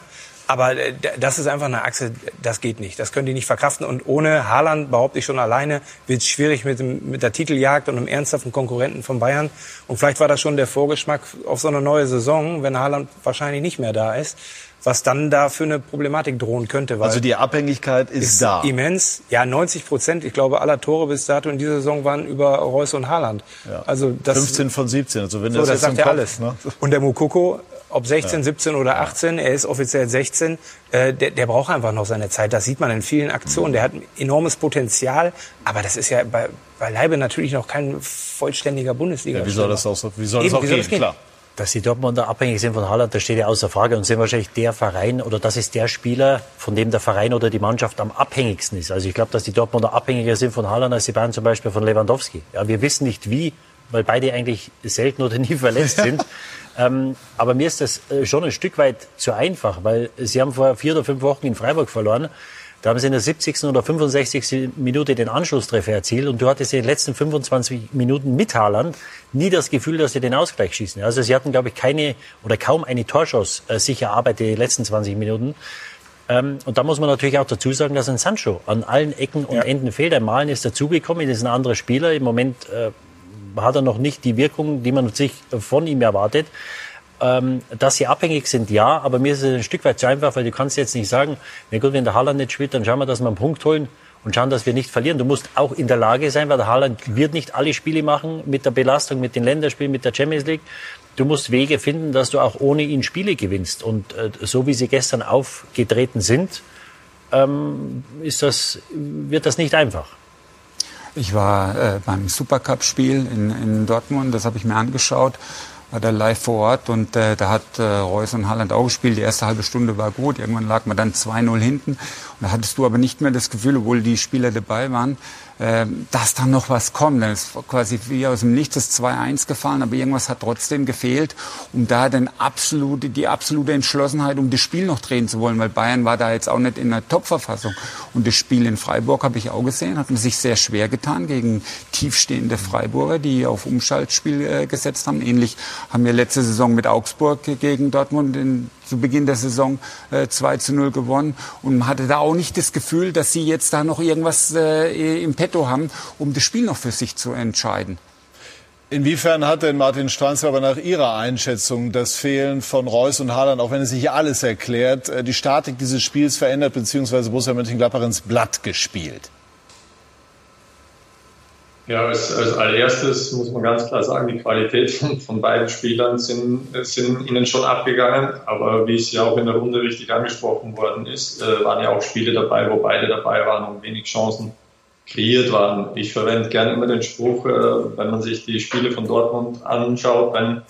Aber äh, das ist einfach eine Achse, das geht nicht. Das können die nicht verkraften. Und ohne Haaland, behaupte ich schon alleine, wird es schwierig mit, dem, mit der Titeljagd und einem ernsthaften Konkurrenten von Bayern. Und vielleicht war das schon der Vorgeschmack auf so eine neue Saison, wenn Haaland wahrscheinlich nicht mehr da ist was dann da für eine Problematik drohen könnte. also die Abhängigkeit ist, ist, da. Immens. Ja, 90 Prozent, ich glaube, aller Tore bis dato in dieser Saison waren über Reus und Haaland. Ja. Also das, 15 von 17, also wenn so, das, das sagt ja alles. Ne? Und der Mukoko ob 16, ja. 17 oder 18, ja. er ist offiziell 16, äh, der, der braucht einfach noch seine Zeit. Das sieht man in vielen Aktionen. Der hat ein enormes Potenzial, aber das ist ja bei, beileibe natürlich noch kein vollständiger bundesliga ja, Wie soll das auch, so, wie soll Eben, das auch gehen? Das gehen? Klar. Dass die Dortmunder abhängig sind von Haaland, das steht ja außer Frage und sind wahrscheinlich der Verein oder das ist der Spieler, von dem der Verein oder die Mannschaft am abhängigsten ist. Also ich glaube, dass die Dortmunder abhängiger sind von Haaland als die Bayern zum Beispiel von Lewandowski. Ja, wir wissen nicht wie, weil beide eigentlich selten oder nie verletzt sind. Ähm, aber mir ist das äh, schon ein Stück weit zu einfach, weil Sie haben vor vier oder fünf Wochen in Freiburg verloren. Da haben sie in der 70. oder 65. Minute den Anschlusstreffer erzielt und du hattest in den letzten 25 Minuten mit Haaland nie das Gefühl, dass sie den Ausgleich schießen. Also sie hatten, glaube ich, keine oder kaum eine Torschuss äh, sich erarbeitet die letzten 20 Minuten. Ähm, und da muss man natürlich auch dazu sagen, dass ein Sancho an allen Ecken und ja. Enden fehlt. Der Malen ist dazugekommen, ist ein anderer Spieler. Im Moment äh, hat er noch nicht die Wirkung, die man sich von ihm erwartet. Ähm, dass sie abhängig sind, ja, aber mir ist es ein Stück weit zu einfach, weil du kannst jetzt nicht sagen, na gut, wenn der Haaland nicht spielt, dann schauen wir, dass wir einen Punkt holen und schauen, dass wir nicht verlieren. Du musst auch in der Lage sein, weil der Haaland wird nicht alle Spiele machen mit der Belastung, mit den Länderspielen, mit der Champions League. Du musst Wege finden, dass du auch ohne ihn Spiele gewinnst. Und äh, so wie sie gestern aufgetreten sind, ähm, ist das, wird das nicht einfach. Ich war äh, beim Supercup-Spiel in, in Dortmund, das habe ich mir angeschaut. war da live vor Ort und äh, da hat äh, Reus und Haaland auch gespielt. Die erste halbe Stunde war gut, irgendwann lag man dann 2-0 hinten. Und da hattest du aber nicht mehr das Gefühl, obwohl die Spieler dabei waren, äh, dass da noch was kommt. Dann ist quasi wie aus dem Nichts das 2-1 gefallen, aber irgendwas hat trotzdem gefehlt, um da dann absolute, die absolute Entschlossenheit, um das Spiel noch drehen zu wollen, weil Bayern war da jetzt auch nicht in einer Top-Verfassung. Und das Spiel in Freiburg habe ich auch gesehen, hat man sich sehr schwer getan gegen tiefstehende Freiburger, die auf Umschaltspiel äh, gesetzt haben. Ähnlich haben wir letzte Saison mit Augsburg gegen Dortmund in, zu Beginn der Saison äh, 2 zu 0 gewonnen. Und hatte da auch nicht das Gefühl, dass sie jetzt da noch irgendwas äh, im Petto haben, um das Spiel noch für sich zu entscheiden. Inwiefern hat denn Martin Stranz aber nach Ihrer Einschätzung das Fehlen von Reus und Haaland, auch wenn es nicht alles erklärt, äh, die Statik dieses Spiels verändert, beziehungsweise Borussia Mönchengladbach ins Blatt gespielt? Ja, als, als allererstes muss man ganz klar sagen, die Qualität von, beiden Spielern sind, sind ihnen schon abgegangen. Aber wie es ja auch in der Runde richtig angesprochen worden ist, äh, waren ja auch Spiele dabei, wo beide dabei waren und wenig Chancen kreiert waren. Ich verwende gerne immer den Spruch, äh, wenn man sich die Spiele von Dortmund anschaut, wenn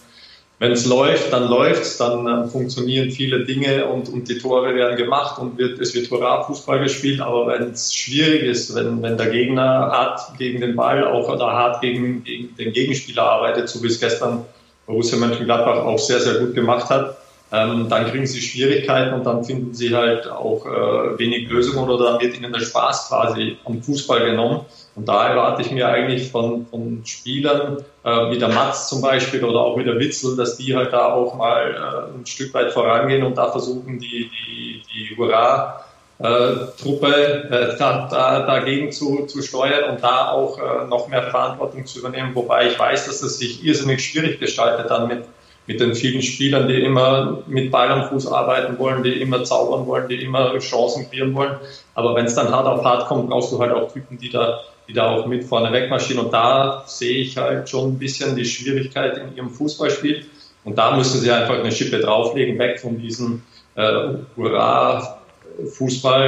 wenn es läuft, dann läuft's, dann äh, funktionieren viele Dinge und, und die Tore werden gemacht und wird, es wird Hurra-Fußball gespielt. Aber wenn es schwierig ist, wenn, wenn der Gegner hart gegen den Ball auch oder hart gegen, gegen den Gegenspieler arbeitet, so wie es gestern Borussia Mönchengladbach auch sehr, sehr gut gemacht hat, ähm, dann kriegen sie Schwierigkeiten und dann finden sie halt auch äh, wenig Lösungen oder dann wird ihnen der Spaß quasi am Fußball genommen. Und da erwarte ich mir eigentlich von, von Spielern äh, wie der Matz zum Beispiel oder auch wie der Witzel, dass die halt da auch mal äh, ein Stück weit vorangehen und da versuchen, die, die, die Hurra Truppe äh, da, dagegen zu, zu steuern und da auch äh, noch mehr Verantwortung zu übernehmen. Wobei ich weiß, dass es sich irrsinnig schwierig gestaltet dann mit, mit den vielen Spielern, die immer mit Ball am Fuß arbeiten wollen, die immer zaubern wollen, die immer Chancen kreieren wollen. Aber wenn es dann hart auf hart kommt, brauchst du halt auch Typen, die da die da auch mit vorne wegmarschieren. Und da sehe ich halt schon ein bisschen die Schwierigkeit in ihrem Fußballspiel. Und da müssen sie einfach eine Schippe drauflegen, weg von diesem äh, Hurra-Fußball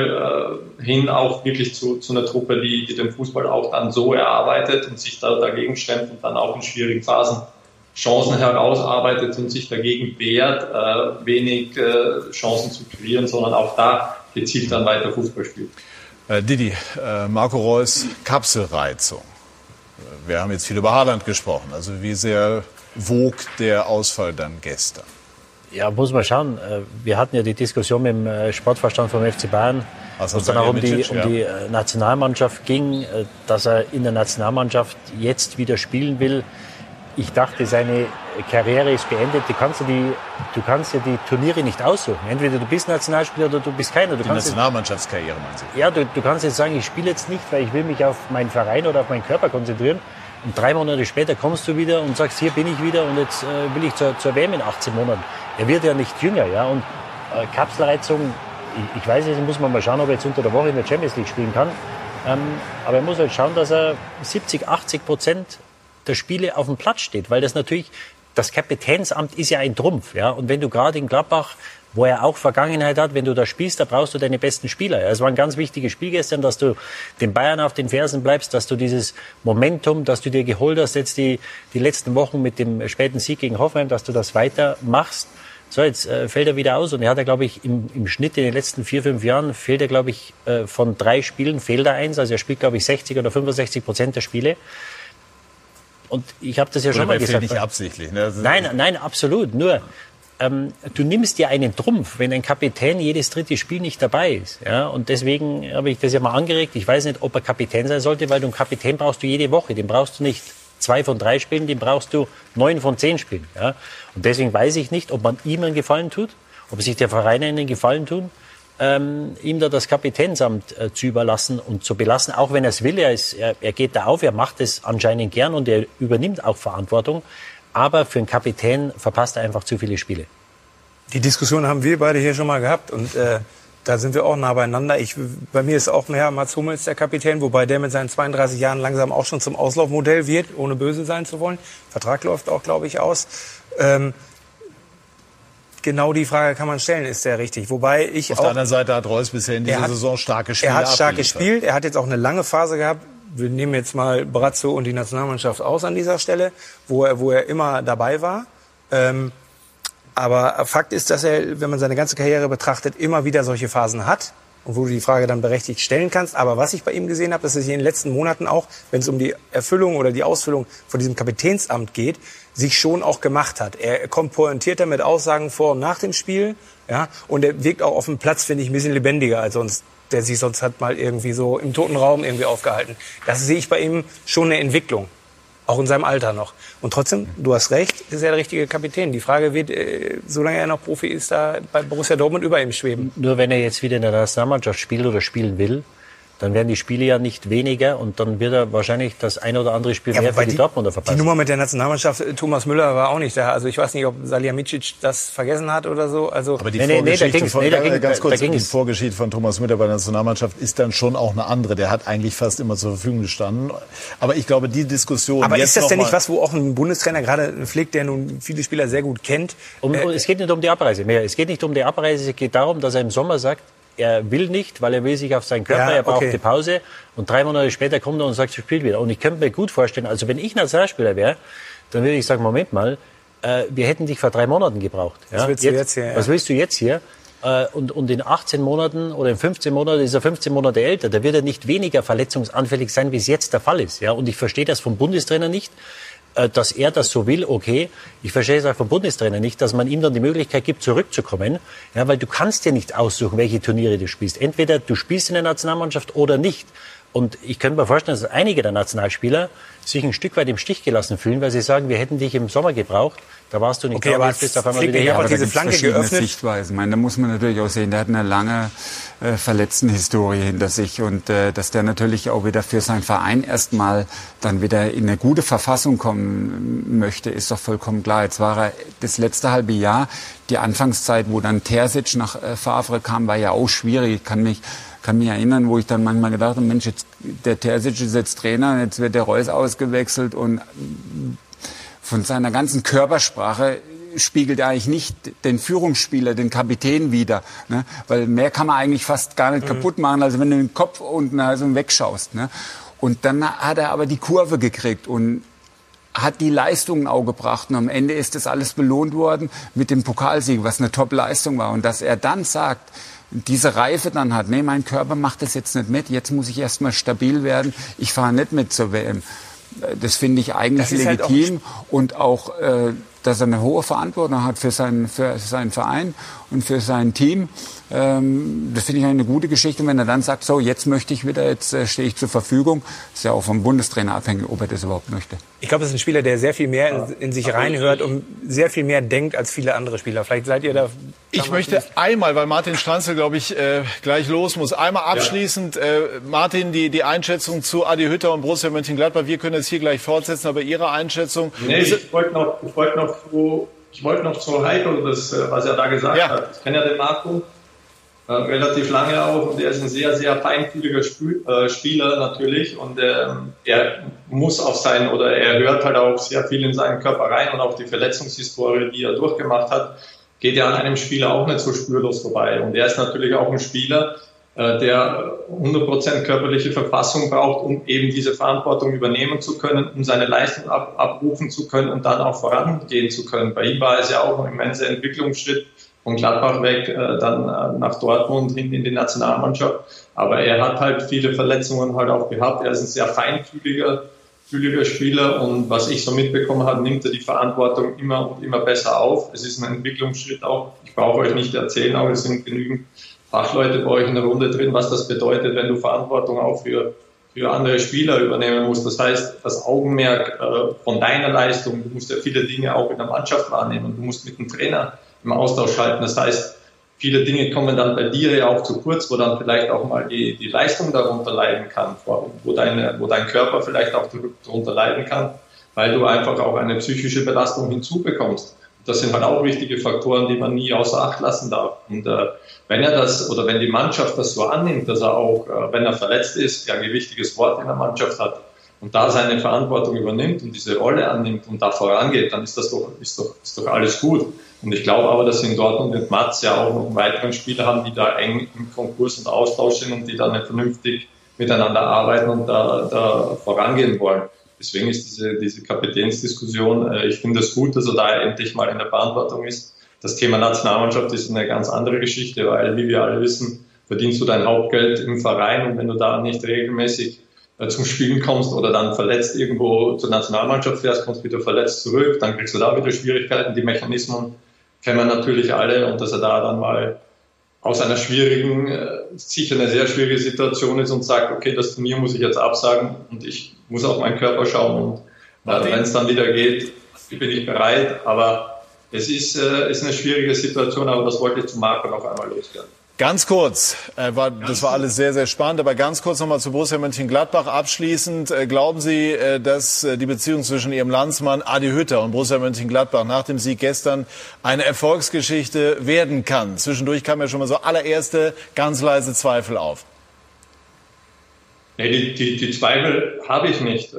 äh, hin auch wirklich zu, zu einer Truppe, die, die den Fußball auch dann so erarbeitet und sich da dagegen stemmt und dann auch in schwierigen Phasen Chancen herausarbeitet und sich dagegen wehrt, äh, wenig äh, Chancen zu kreieren, sondern auch da gezielt dann weiter Fußball spielt. Äh, Didi, äh, Marco Reus Kapselreizung. Wir haben jetzt viel über Haaland gesprochen. Also wie sehr wog der Ausfall dann gestern? Ja, muss man schauen. Äh, wir hatten ja die Diskussion mit dem äh, Sportverstand vom FC Bayern, wo es dann auch um die, um die Nationalmannschaft ging, dass er in der Nationalmannschaft jetzt wieder spielen will ich dachte, seine Karriere ist beendet. Du kannst, ja die, du kannst ja die Turniere nicht aussuchen. Entweder du bist Nationalspieler oder du bist keiner. Du die Nationalmannschaftskarriere, meinen Sie? Ja, du, du kannst jetzt sagen, ich spiele jetzt nicht, weil ich will mich auf meinen Verein oder auf meinen Körper konzentrieren. Und drei Monate später kommst du wieder und sagst, hier bin ich wieder und jetzt äh, will ich zur, zur WM in 18 Monaten. Er wird ja nicht jünger, ja. Und äh, Kapselreizung, ich, ich weiß nicht, muss man mal schauen, ob er jetzt unter der Woche in der Champions League spielen kann. Ähm, aber er muss halt schauen, dass er 70, 80 Prozent der Spiele auf dem Platz steht, weil das natürlich, das Kapitänsamt ist ja ein Trumpf, ja. Und wenn du gerade in Gladbach wo er auch Vergangenheit hat. Wenn du da spielst, da brauchst du deine besten Spieler. Es war ein ganz wichtiges Spiel gestern, dass du den Bayern auf den Fersen bleibst, dass du dieses Momentum, das du dir geholt hast, jetzt die, die letzten Wochen mit dem späten Sieg gegen Hoffenheim, dass du das weiter. So, jetzt äh, fällt er wieder aus und er hat ja, glaube ich, im, im Schnitt in den letzten vier, fünf Jahren fehlt er, glaube ich, äh, von drei Spielen fehlt er eins. Also er spielt, glaube ich, 60 oder 65 Prozent der Spiele. Und ich habe das ja schon mal gesagt. nicht absichtlich. Ne? Nein, nein, absolut. Nur ähm, du nimmst dir einen Trumpf, wenn ein Kapitän jedes dritte Spiel nicht dabei ist. Ja? Und deswegen habe ich das ja mal angeregt. Ich weiß nicht, ob er Kapitän sein sollte, weil du einen Kapitän brauchst du jede Woche. Den brauchst du nicht zwei von drei Spielen, den brauchst du neun von zehn Spielen. Ja? Und deswegen weiß ich nicht, ob man ihm einen Gefallen tut, ob sich der Verein einen Gefallen tun ähm, ihm da das Kapitänsamt äh, zu überlassen und zu belassen, auch wenn er es will. Er, ist, er, er geht da auf, er macht es anscheinend gern und er übernimmt auch Verantwortung. Aber für einen Kapitän verpasst er einfach zu viele Spiele. Die Diskussion haben wir beide hier schon mal gehabt und äh, da sind wir auch nah beieinander. Ich, bei mir ist auch mehr Mats Hummels der Kapitän, wobei der mit seinen 32 Jahren langsam auch schon zum Auslaufmodell wird, ohne böse sein zu wollen. Vertrag läuft auch, glaube ich, aus. Ähm, genau die Frage kann man stellen, ist der richtig? Wobei ich Auf auch, der anderen Seite hat Reus bisher in dieser hat, Saison starke Spiele Er hat stark gespielt. Er hat jetzt auch eine lange Phase gehabt. Wir nehmen jetzt mal Brazzo und die Nationalmannschaft aus an dieser Stelle, wo er, wo er immer dabei war. Ähm, aber Fakt ist, dass er, wenn man seine ganze Karriere betrachtet, immer wieder solche Phasen hat und wo du die Frage dann berechtigt stellen kannst. Aber was ich bei ihm gesehen habe, dass er sich in den letzten Monaten auch, wenn es um die Erfüllung oder die Ausfüllung von diesem Kapitänsamt geht, sich schon auch gemacht hat. Er kommt pointierter mit Aussagen vor und nach dem Spiel, ja, und er wirkt auch auf dem Platz, finde ich, ein bisschen lebendiger als sonst, der sich sonst hat mal irgendwie so im toten Raum irgendwie aufgehalten. Das sehe ich bei ihm schon eine Entwicklung. Auch in seinem Alter noch. Und trotzdem, du hast recht, ist er der richtige Kapitän. Die Frage wird, äh, solange er noch Profi ist, da bei Borussia Dortmund über ihm schweben. Nur wenn er jetzt wieder in der Nationalmannschaft spielt oder spielen will, dann werden die Spiele ja nicht weniger und dann wird er wahrscheinlich das ein oder andere Spiel ja, mehr für die, die Dortmunder verpassen. Die Nummer mit der Nationalmannschaft, äh, Thomas Müller war auch nicht da. Also ich weiß nicht, ob Salihamidzic das vergessen hat oder so. Also Aber die nee, Vorgeschichte, nee, nee, von, nee, ging, ganz kurz, die Vorgeschichte von Thomas Müller bei der Nationalmannschaft ist dann schon auch eine andere. Der hat eigentlich fast immer zur Verfügung gestanden. Aber ich glaube, die Diskussion. Aber ist das denn nicht was, wo auch ein Bundestrainer gerade pflegt, der nun viele Spieler sehr gut kennt? Um, äh, es geht nicht um die Abreise mehr. Es geht nicht um die Abreise. Es geht darum, dass er im Sommer sagt, er will nicht, weil er will sich auf seinen Körper, ja, er braucht okay. die Pause und drei Monate später kommt er und sagt, er spielt wieder. Und ich könnte mir gut vorstellen, also wenn ich Nationalspieler wäre, dann würde ich sagen, Moment mal, äh, wir hätten dich vor drei Monaten gebraucht. Ja? Was willst du jetzt hier? Ja. Was willst du jetzt hier? Äh, und, und in 18 Monaten oder in 15 Monaten ist er 15 Monate älter. Da wird er nicht weniger verletzungsanfällig sein, wie es jetzt der Fall ist. Ja? Und ich verstehe das vom Bundestrainer nicht, dass er das so will, okay. Ich verstehe es auch vom Bundestrainer nicht, dass man ihm dann die Möglichkeit gibt, zurückzukommen. Ja, weil du kannst dir nicht aussuchen, welche Turniere du spielst. Entweder du spielst in der Nationalmannschaft oder nicht. Und ich könnte mir vorstellen, dass einige der Nationalspieler sich ein Stück weit im Stich gelassen fühlen, weil sie sagen, wir hätten dich im Sommer gebraucht. Da warst du nicht okay, da, aber jetzt bist auf einmal wieder hier. Aber diese Flanke geöffnet. Sichtweisen. Ich meine, da muss man natürlich auch sehen, der hat eine lange äh, Verletzten-Historie hinter sich und äh, dass der natürlich auch wieder für seinen Verein erstmal dann wieder in eine gute Verfassung kommen möchte, ist doch vollkommen klar. Jetzt war er das letzte halbe Jahr, die Anfangszeit, wo dann Terzic nach äh, Favre kam, war ja auch schwierig. Ich kann mich kann mich erinnern, wo ich dann manchmal gedacht habe, Mensch, jetzt, der Terzic ist jetzt Trainer, jetzt wird der Reus ausgewechselt und von seiner ganzen Körpersprache spiegelt er eigentlich nicht den Führungsspieler, den Kapitän wider. Ne? Weil mehr kann man eigentlich fast gar nicht mhm. kaputt machen, als wenn du den Kopf unten also wegschaust. Ne? Und dann hat er aber die Kurve gekriegt und hat die Leistungen auch gebracht. Und am Ende ist das alles belohnt worden mit dem Pokalsieg, was eine Top-Leistung war. Und dass er dann sagt, diese Reife dann hat, nee, mein Körper macht das jetzt nicht mit, jetzt muss ich erstmal stabil werden, ich fahre nicht mit zur WM. Das finde ich eigentlich legitim halt auch und auch, äh, dass er eine hohe Verantwortung hat für seinen, für seinen Verein und für sein Team. Ähm, das finde ich eine gute Geschichte. wenn er dann sagt, so, jetzt möchte ich wieder, jetzt äh, stehe ich zur Verfügung, ist ja auch vom Bundestrainer abhängig, ob er das überhaupt möchte. Ich glaube, das ist ein Spieler, der sehr viel mehr in, in sich reinhört und sehr viel mehr denkt als viele andere Spieler. Vielleicht seid ihr da. Ich möchte einmal, weil Martin Stranzel, glaube ich, äh, gleich los muss, einmal abschließend, ja. äh, Martin, die, die Einschätzung zu Adi Hütter und Borussia Mönchengladbach. Wir können jetzt hier gleich fortsetzen, aber Ihre Einschätzung. Nee, ich wollte noch, ich wollte noch zu, ich wollte noch zu Heiko, das, äh, was er da gesagt ja. hat. Ich kenne ja den Marco äh, relativ lange auch. Und er ist ein sehr, sehr feinfühliger Spiel, äh, Spieler natürlich. Und ähm, er muss auf sein oder er hört halt auch sehr viel in seinen Körper rein und auch die Verletzungshistorie, die er durchgemacht hat, geht ja an einem Spieler auch nicht so spurlos vorbei. Und er ist natürlich auch ein Spieler, äh, der 100% körperliche Verfassung braucht, um eben diese Verantwortung übernehmen zu können, um seine Leistung ab, abrufen zu können und dann auch vorangehen zu können. Bei ihm war es ja auch ein immenser Entwicklungsschritt, von Gladbach weg, äh, dann äh, nach Dortmund hin in die Nationalmannschaft. Aber er hat halt viele Verletzungen halt auch gehabt. Er ist ein sehr feinfühliger fühliger Spieler und was ich so mitbekommen habe, nimmt er die Verantwortung immer und immer besser auf. Es ist ein Entwicklungsschritt auch. Ich brauche euch nicht erzählen, aber es sind genügend Fachleute bei euch in der Runde drin, was das bedeutet, wenn du Verantwortung auch für, für andere Spieler übernehmen musst. Das heißt, das Augenmerk äh, von deiner Leistung, du musst ja viele Dinge auch in der Mannschaft wahrnehmen. Du musst mit dem Trainer im Austausch halten. Das heißt, viele Dinge kommen dann bei dir ja auch zu kurz, wo dann vielleicht auch mal die, die Leistung darunter leiden kann, wo, deine, wo dein Körper vielleicht auch darunter leiden kann, weil du einfach auch eine psychische Belastung hinzubekommst. Das sind halt auch wichtige Faktoren, die man nie außer Acht lassen darf. Und äh, wenn er das oder wenn die Mannschaft das so annimmt, dass er auch, äh, wenn er verletzt ist, ja ein gewichtiges Wort in der Mannschaft hat, und da seine Verantwortung übernimmt und diese Rolle annimmt und da vorangeht, dann ist das doch, ist doch, ist doch alles gut. Und ich glaube aber, dass sie in Dortmund mit Mats ja auch noch einen weiteren Spieler haben, die da eng im Konkurs und Austausch sind und die dann vernünftig miteinander arbeiten und da, da vorangehen wollen. Deswegen ist diese, diese Kapitänsdiskussion, äh, ich finde es gut, dass er da endlich mal in der Verantwortung ist. Das Thema Nationalmannschaft ist eine ganz andere Geschichte, weil, wie wir alle wissen, verdienst du dein Hauptgeld im Verein und wenn du da nicht regelmäßig zum Spielen kommst oder dann verletzt irgendwo zur Nationalmannschaft fährst, kommst wieder verletzt zurück, dann kriegst du da wieder Schwierigkeiten. Die Mechanismen kennen wir natürlich alle und dass er da dann mal aus einer schwierigen, äh, sicher eine sehr schwierige Situation ist und sagt, okay, das Turnier muss ich jetzt absagen und ich muss auf meinen Körper schauen und äh, wenn es dann wieder geht, bin ich bereit. Aber es ist, äh, ist eine schwierige Situation, aber das wollte ich zu Marco noch einmal loswerden. Ganz kurz, äh, war, das war alles sehr, sehr spannend, aber ganz kurz nochmal zu Borussia Mönchengladbach abschließend. Äh, glauben Sie, äh, dass äh, die Beziehung zwischen Ihrem Landsmann Adi Hütter und Borussia Mönchengladbach nach dem Sieg gestern eine Erfolgsgeschichte werden kann? Zwischendurch kam ja schon mal so allererste ganz leise Zweifel auf. Nee, die, die, die Zweifel habe ich nicht. Äh,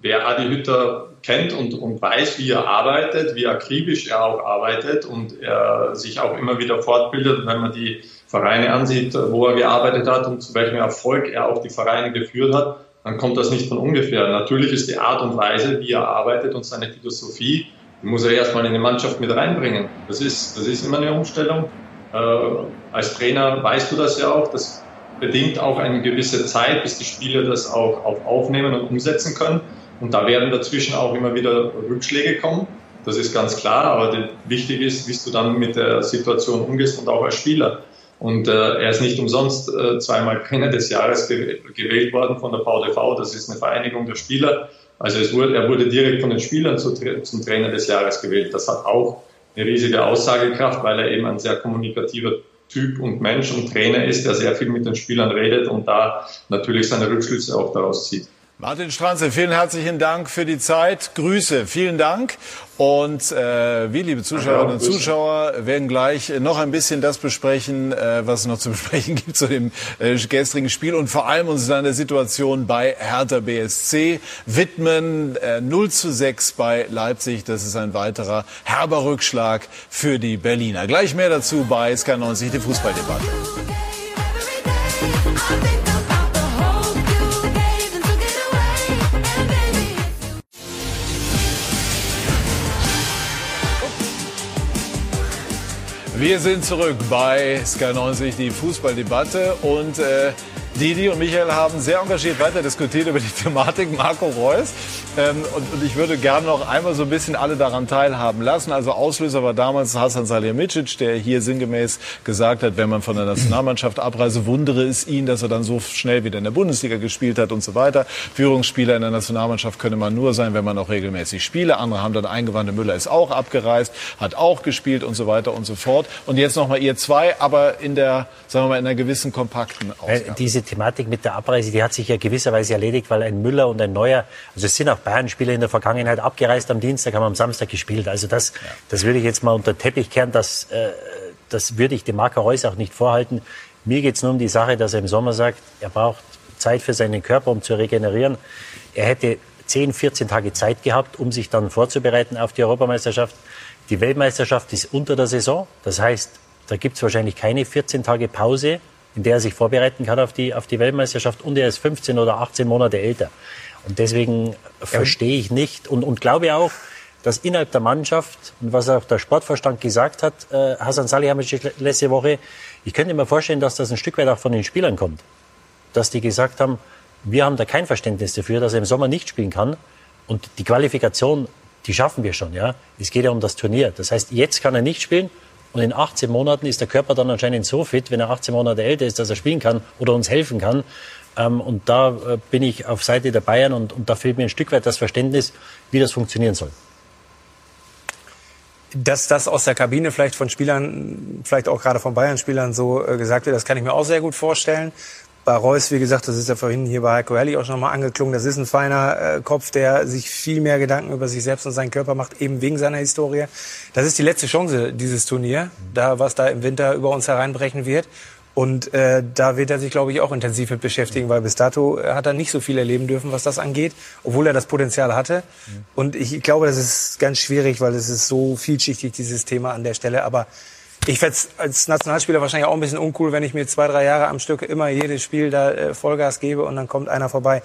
wer Adi Hütter kennt und, und weiß, wie er arbeitet, wie akribisch er auch arbeitet und er sich auch immer wieder fortbildet, wenn man die Vereine ansieht, wo er gearbeitet hat und zu welchem Erfolg er auch die Vereine geführt hat, dann kommt das nicht von ungefähr. Natürlich ist die Art und Weise, wie er arbeitet und seine Philosophie, die muss er erstmal in die Mannschaft mit reinbringen. Das ist, das ist immer eine Umstellung. Äh, als Trainer weißt du das ja auch. Das bedingt auch eine gewisse Zeit, bis die Spieler das auch, auch aufnehmen und umsetzen können. Und da werden dazwischen auch immer wieder Rückschläge kommen. Das ist ganz klar. Aber wichtig ist, wie du dann mit der Situation umgehst und auch als Spieler. Und äh, er ist nicht umsonst äh, zweimal Trainer des Jahres ge gewählt worden von der VDV. Das ist eine Vereinigung der Spieler. Also es wurde, er wurde direkt von den Spielern zu, zum Trainer des Jahres gewählt. Das hat auch eine riesige Aussagekraft, weil er eben ein sehr kommunikativer Typ und Mensch und Trainer ist, der sehr viel mit den Spielern redet und da natürlich seine Rückschlüsse auch daraus zieht. Martin Stranze, vielen herzlichen Dank für die Zeit. Grüße, vielen Dank. Und äh, wir, liebe Zuschauerinnen und Zuschauer, werden gleich noch ein bisschen das besprechen, äh, was es noch zu besprechen gibt zu dem äh, gestrigen Spiel und vor allem uns dann der Situation bei Hertha BSC widmen. Äh, 0 zu 6 bei Leipzig, das ist ein weiterer herber Rückschlag für die Berliner. Gleich mehr dazu bei SK90, die Fußballdebatte. Wir sind zurück bei Sky 90, die Fußballdebatte. Und äh, Didi und Michael haben sehr engagiert weiter diskutiert über die Thematik Marco Reus. Ähm, und, und, ich würde gerne noch einmal so ein bisschen alle daran teilhaben lassen. Also Auslöser war damals Hasan Salihamidzic, der hier sinngemäß gesagt hat, wenn man von der Nationalmannschaft abreise, wundere es ihn, dass er dann so schnell wieder in der Bundesliga gespielt hat und so weiter. Führungsspieler in der Nationalmannschaft könne man nur sein, wenn man auch regelmäßig spiele. Andere haben dann eingewandt, Müller ist auch abgereist, hat auch gespielt und so weiter und so fort. Und jetzt nochmal ihr zwei, aber in der, sagen wir mal, in einer gewissen kompakten Ausgabe. Diese Thematik mit der Abreise, die hat sich ja gewisserweise erledigt, weil ein Müller und ein Neuer, also es sind auch Bayern-Spieler in der Vergangenheit abgereist am Dienstag, haben am Samstag gespielt. Also das, ja. das würde ich jetzt mal unter Teppich kehren. Das, äh, das würde ich dem Marco Reus auch nicht vorhalten. Mir geht es nur um die Sache, dass er im Sommer sagt, er braucht Zeit für seinen Körper, um zu regenerieren. Er hätte 10, 14 Tage Zeit gehabt, um sich dann vorzubereiten auf die Europameisterschaft. Die Weltmeisterschaft ist unter der Saison. Das heißt, da gibt es wahrscheinlich keine 14 Tage Pause, in der er sich vorbereiten kann auf die, auf die Weltmeisterschaft. Und er ist 15 oder 18 Monate älter. Und deswegen verstehe ich nicht und, und glaube auch, dass innerhalb der Mannschaft, und was auch der Sportverstand gesagt hat, äh, Hasan Salihamidzic letzte Woche, ich könnte mir vorstellen, dass das ein Stück weit auch von den Spielern kommt. Dass die gesagt haben, wir haben da kein Verständnis dafür, dass er im Sommer nicht spielen kann. Und die Qualifikation, die schaffen wir schon. Ja? Es geht ja um das Turnier. Das heißt, jetzt kann er nicht spielen. Und in 18 Monaten ist der Körper dann anscheinend so fit, wenn er 18 Monate älter ist, dass er spielen kann oder uns helfen kann, ähm, und da äh, bin ich auf Seite der Bayern und, und da fehlt mir ein Stück weit das Verständnis, wie das funktionieren soll. Dass das aus der Kabine vielleicht von Spielern, vielleicht auch gerade von Bayern-Spielern so äh, gesagt wird, das kann ich mir auch sehr gut vorstellen. Bei Reus, wie gesagt, das ist ja vorhin hier bei Heiko Herrlich auch schon mal angeklungen, das ist ein feiner äh, Kopf, der sich viel mehr Gedanken über sich selbst und seinen Körper macht, eben wegen seiner Historie. Das ist die letzte Chance, dieses Turnier, da was da im Winter über uns hereinbrechen wird. Und äh, da wird er sich, glaube ich, auch intensiv mit beschäftigen, weil bis dato hat er nicht so viel erleben dürfen, was das angeht, obwohl er das Potenzial hatte. Und ich glaube, das ist ganz schwierig, weil es ist so vielschichtig, dieses Thema an der Stelle. Aber ich fände als Nationalspieler wahrscheinlich auch ein bisschen uncool, wenn ich mir zwei, drei Jahre am Stück immer jedes Spiel da äh, Vollgas gebe und dann kommt einer vorbei.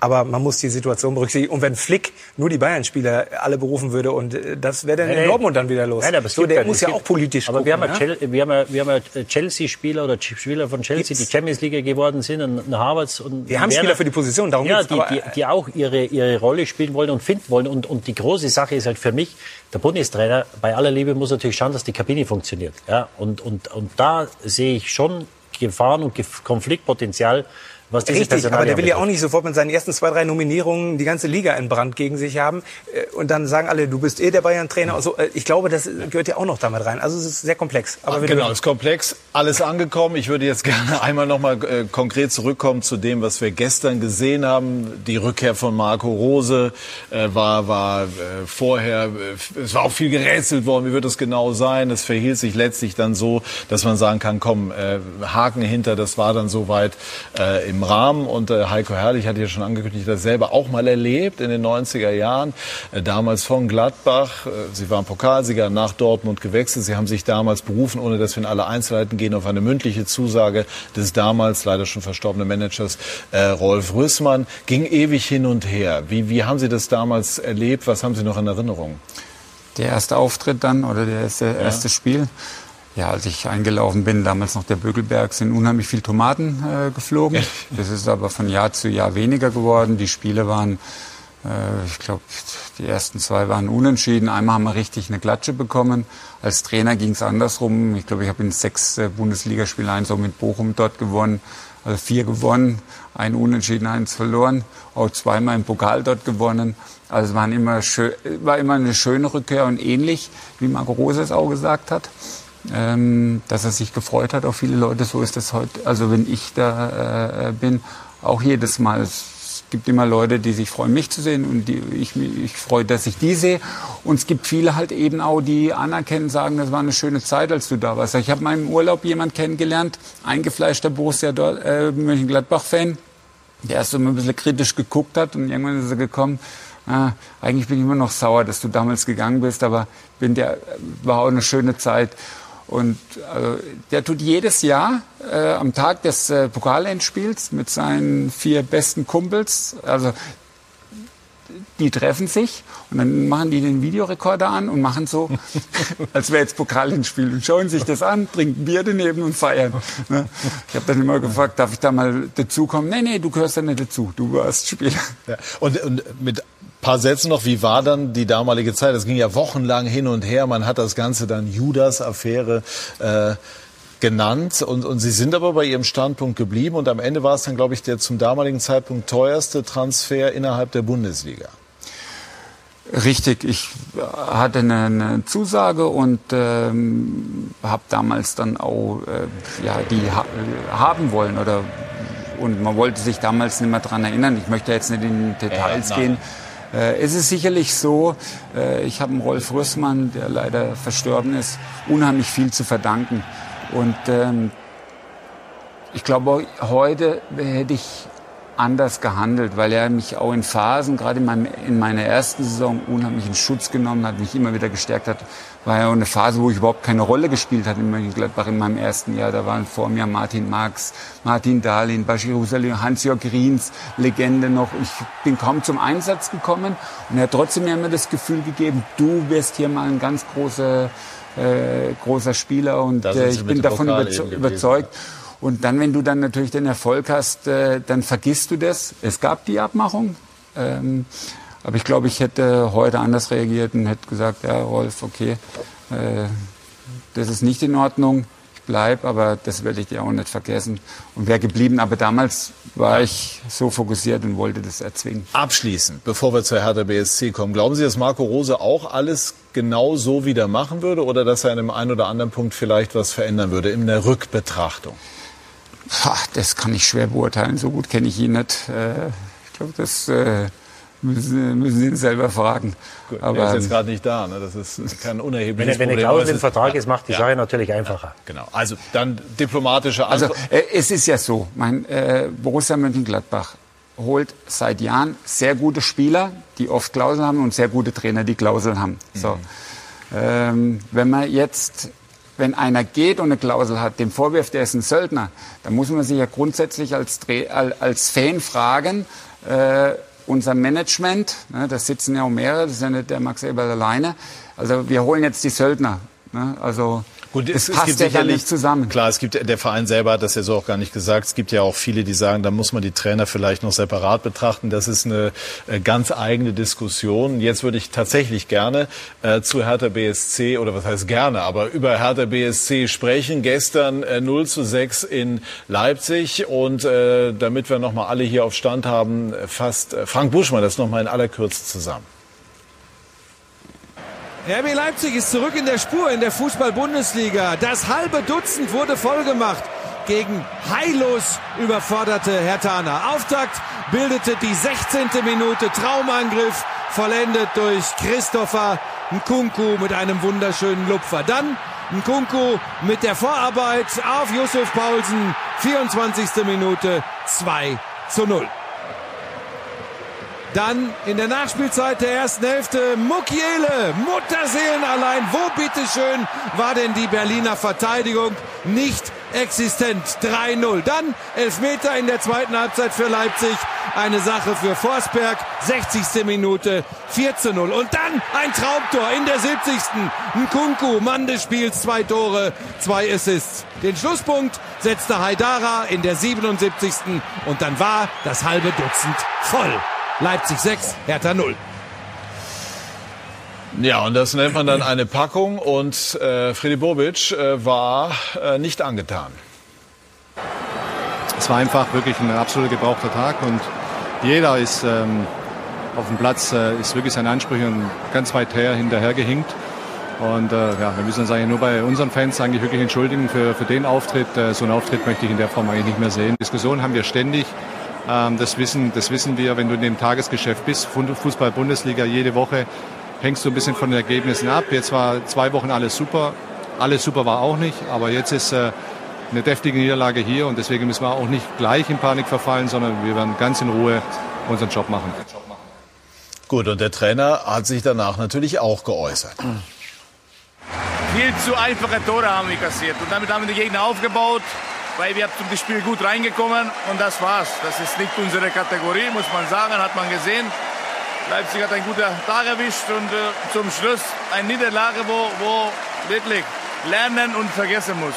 Aber man muss die Situation berücksichtigen. Und wenn Flick nur die Bayern-Spieler alle berufen würde und äh, das wäre dann Nein, in. Dortmund dann wieder los. Nein, aber so, der ja- muss ja auch politisch Aber gucken. wir haben, ja ne? Chel- wir haben, ja- wir haben ja Chelsea-Spieler oder Spieler von Chelsea, die Champions League geworden sind, und Harvards und Wir haben Werner. Spieler für die Position, darum ja, geht's. die, die, die auch ihre, ihre Rolle spielen wollen und finden wollen. Und, und die große Sache ist halt für mich, der Bundestrainer, bei aller Liebe, muss natürlich schauen, dass die Kabine funktioniert. Ja, und, und, und da sehe ich schon Gefahren und Konfliktpotenzial, was diese Richtig, aber Personalien der will ja auch nicht sofort mit seinen ersten zwei, drei Nominierungen die ganze Liga in Brand gegen sich haben. Äh, Und dann sagen alle, du bist eh der Bayern-Trainer. Also, äh, ich glaube, das gehört ja auch noch damit rein. Also es ist sehr komplex. Aber genau, dürfen- ist komplex, alles angekommen. Ich würde jetzt gerne einmal noch mal äh, konkret zurückkommen zu dem, was wir gestern gesehen haben. Die Rückkehr von Marco Rose äh, war, war äh, vorher, äh, es war auch viel gerätselt worden, wie wird es genau sein. Es verhielt sich letztlich dann so, dass man sagen kann, komm, äh, Haken hinter, das war dann soweit äh, im Rahmen. Und äh, Heiko Herrlich hat ja schon angekündigt, das selber auch mal erlebt in den 90er Jahren. Äh, damals von Gladbach. Äh, Sie waren Pokalsieger nach Dortmund gewechselt. Sie haben sich damals berufen, ohne dass wir in alle Einzelheiten gehen, auf eine mündliche Zusage des damals leider schon verstorbenen Managers äh, Rolf Rüssmann. Ging ewig hin und her. Wie, wie haben Sie das damals erlebt? Was haben Sie noch in Erinnerung? Der erste Auftritt dann oder der erste, erste Spiel. Ja, als ich eingelaufen bin, damals noch der Bögelberg, sind unheimlich viel Tomaten äh, geflogen. Das ist aber von Jahr zu Jahr weniger geworden. Die Spiele waren, äh, ich glaube, die ersten zwei waren unentschieden. Einmal haben wir richtig eine Klatsche bekommen. Als Trainer ging es andersrum. Ich glaube, ich habe in sechs äh, Bundesligaspielen eins auch mit Bochum dort gewonnen. Also vier gewonnen, ein Unentschieden, eins verloren. Auch zweimal im Pokal dort gewonnen. Also es waren immer schön, war immer eine schöne Rückkehr und ähnlich, wie Marco Rose es auch gesagt hat ähm, dass er sich gefreut hat auf viele Leute. So ist das heute. Also wenn ich da äh, bin, auch jedes Mal. Es gibt immer Leute, die sich freuen, mich zu sehen und die, ich, ich freue, dass ich die sehe. Und es gibt viele halt eben auch, die anerkennen, sagen, das war eine schöne Zeit, als du da warst. Ich habe mal im Urlaub jemand kennengelernt, eingefleischter Borussia äh, Mönchengladbach-Fan, der erst so ein bisschen kritisch geguckt hat und irgendwann ist er gekommen. Ah, eigentlich bin ich immer noch sauer, dass du damals gegangen bist, aber bin der, war auch eine schöne Zeit. Und also, der tut jedes Jahr äh, am Tag des äh, Pokalendspiels mit seinen vier besten Kumpels, also die treffen sich und dann machen die den Videorekorder an und machen so, als wäre jetzt Pokalendspiel und schauen sich das an, trinken Bier daneben und feiern. Ne? Ich habe dann immer gefragt, darf ich da mal dazukommen? Nee, nee, du gehörst da nicht dazu, du warst Spieler. Ja. Und, und mit paar Sätzen noch, wie war dann die damalige Zeit? Es ging ja wochenlang hin und her. Man hat das Ganze dann Judas-Affäre äh, genannt. Und, und Sie sind aber bei Ihrem Standpunkt geblieben. Und am Ende war es dann, glaube ich, der zum damaligen Zeitpunkt teuerste Transfer innerhalb der Bundesliga. Richtig, ich hatte eine, eine Zusage und ähm, habe damals dann auch äh, ja, die ha haben wollen oder und man wollte sich damals nicht mehr dran erinnern. Ich möchte jetzt nicht in Details Ja, gehen. Äh, es ist sicherlich so, äh, ich habe Rolf Rüssmann, der leider verstorben ist, unheimlich viel zu verdanken. Und ähm, ich glaube, heute hätte ich anders gehandelt, weil er mich auch in Phasen, gerade in, meinem, in meiner ersten Saison, unheimlich in Schutz genommen hat, mich immer wieder gestärkt hat. War ja auch eine Phase, wo ich überhaupt keine Rolle gespielt hatte in Mönchengladbach in meinem ersten Jahr. Da waren vor mir Martin Marx, Martin Dahlin, Bashir Husserl, Hans-Jörg Riens, Legende noch. Ich bin kaum zum Einsatz gekommen und er hat trotzdem mir immer das Gefühl gegeben, du wirst hier mal ein ganz großer, äh, großer Spieler und äh, ich bin davon überzeugt. Und dann, wenn du dann natürlich den Erfolg hast, äh, dann vergisst du das. Es gab die Abmachung. Ähm, aber ich glaube, ich hätte heute anders reagiert und hätte gesagt, ja, Rolf, okay, äh, das ist nicht in Ordnung. Ich bleib, aber das werde ich dir auch nicht vergessen. Und wäre geblieben. Aber damals war ich so fokussiert und wollte das erzwingen. Abschließend, bevor wir zur Hertha BSC kommen, glauben Sie, dass Marco Rose auch alles genau so wieder machen würde oder dass er an dem einen oder anderen Punkt vielleicht was verändern würde in der Rückbetrachtung? Ha, das kann ich schwer beurteilen. So gut kenne ich ihn nicht. Äh, ich glaube, das äh, müssen, müssen Sie ihn selber fragen. Gut, Aber, er ist jetzt gerade nicht da. Ne? Das ist kein Wenn, unerhebliches er- wenn eine Klausel im Vertrag ist, macht die Ja. Sache natürlich einfacher. Genau. Also dann diplomatische Also Antwort. äh, es ist ja so, mein äh, Borussia Mönchengladbach holt seit Jahren sehr gute Spieler, die oft Klauseln haben und sehr gute Trainer, die Klauseln haben. So. Ähm, wenn man jetzt wenn einer geht und eine Klausel hat, dem vorwirft, der ist ein Söldner, dann muss man sich ja grundsätzlich als, als Fan fragen, äh, unser Management, ne, da sitzen ja auch mehrere, das ist ja nicht der Max Eberl alleine, also wir holen jetzt die Söldner. Ne, also Gut, es, es passt es gibt ja nicht zusammen. Klar, es gibt der Verein selber hat das ja so auch gar nicht gesagt. Es gibt ja auch viele, die sagen, da muss man die Trainer vielleicht noch separat betrachten. Das ist eine äh, ganz eigene Diskussion. Jetzt würde ich tatsächlich gerne äh, zu Hertha BSC oder was heißt gerne, aber über Hertha BSC sprechen. Gestern äh, 0 zu 6 in Leipzig und äh, damit wir noch mal alle hier auf Stand haben, fast äh, Frank Buschmann das noch mal in aller Kürze zusammen. RB Leipzig ist zurück in der Spur in der Fußball-Bundesliga. Das halbe Dutzend wurde vollgemacht gegen heillos überforderte Hertaner. Auftakt bildete die 16. Minute Traumangriff, vollendet durch Christopher Nkunku mit einem wunderschönen Lupfer. Dann Nkunku mit der Vorarbeit auf Yusuf Paulsen, 24. Minute 2 zu 0. Dann in der Nachspielzeit der ersten Hälfte Mukiele, Mutterseelen allein. Wo bitteschön war denn die Berliner Verteidigung? Nicht existent. 3-0. Dann Elfmeter in der zweiten Halbzeit für Leipzig. Eine Sache für Forsberg. 60. Minute 4 0. Und dann ein Traumtor in der 70. Nkunku, Mann des Spiels, zwei Tore, zwei Assists. Den Schlusspunkt setzte Haidara in der 77. Und dann war das halbe Dutzend voll. Leipzig 6, Hertha 0. Ja, und das nennt man dann eine Packung und äh, Freddy Bobic äh, war äh, nicht angetan. Es war einfach wirklich ein absolut gebrauchter Tag und jeder ist ähm, auf dem Platz, äh, ist wirklich seinen Ansprüchen ganz weit her hinterhergehinkt. Und äh, ja, wir müssen uns eigentlich nur bei unseren Fans eigentlich wirklich entschuldigen für, für den Auftritt. Äh, so einen Auftritt möchte ich in der Form eigentlich nicht mehr sehen. Diskussionen haben wir ständig. Ähm, das, wissen, das wissen wir, wenn du in dem Tagesgeschäft bist. Fußball-Bundesliga jede Woche hängst du ein bisschen von den Ergebnissen ab. Jetzt war zwei Wochen alles super. Alles super war auch nicht, aber jetzt ist äh, eine deftige Niederlage hier und deswegen müssen wir auch nicht gleich in Panik verfallen, sondern wir werden ganz in Ruhe unseren Job machen. Gut, und der Trainer hat sich danach natürlich auch geäußert. Viel zu einfache Tore haben wir kassiert und damit haben wir die Gegner aufgebaut weil wir zum Spiel gut reingekommen und das war's. Das ist nicht unsere Kategorie, muss man sagen, hat man gesehen. Leipzig hat einen guten Tag erwischt und äh, zum Schluss eine Niederlage, wo, wo wirklich lernen und vergessen muss.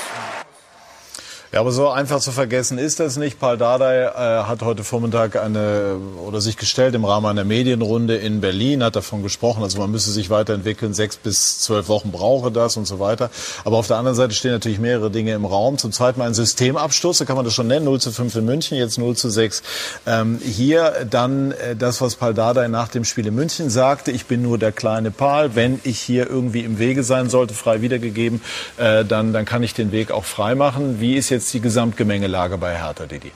Ja, aber so einfach zu vergessen ist das nicht. Paul Dardai äh, hat heute Vormittag eine oder sich gestellt im Rahmen einer Medienrunde in Berlin, hat davon gesprochen, also man müsse sich weiterentwickeln, sechs bis zwölf Wochen brauche das und so weiter. Aber auf der anderen Seite stehen natürlich mehrere Dinge im Raum. Zum zweiten mal ein Systemabstoß, so kann man das schon nennen, 0 zu 5 in München, jetzt 0 zu 6. Ähm, hier dann äh, das, was Paul Dardai nach dem Spiel in München sagte, ich bin nur der kleine Paul, wenn ich hier irgendwie im Wege sein sollte, frei wiedergegeben, äh, dann, dann kann ich den Weg auch frei machen. Wie ist jetzt jetzt die Gesamtgemengelage bei Hertha, Didi?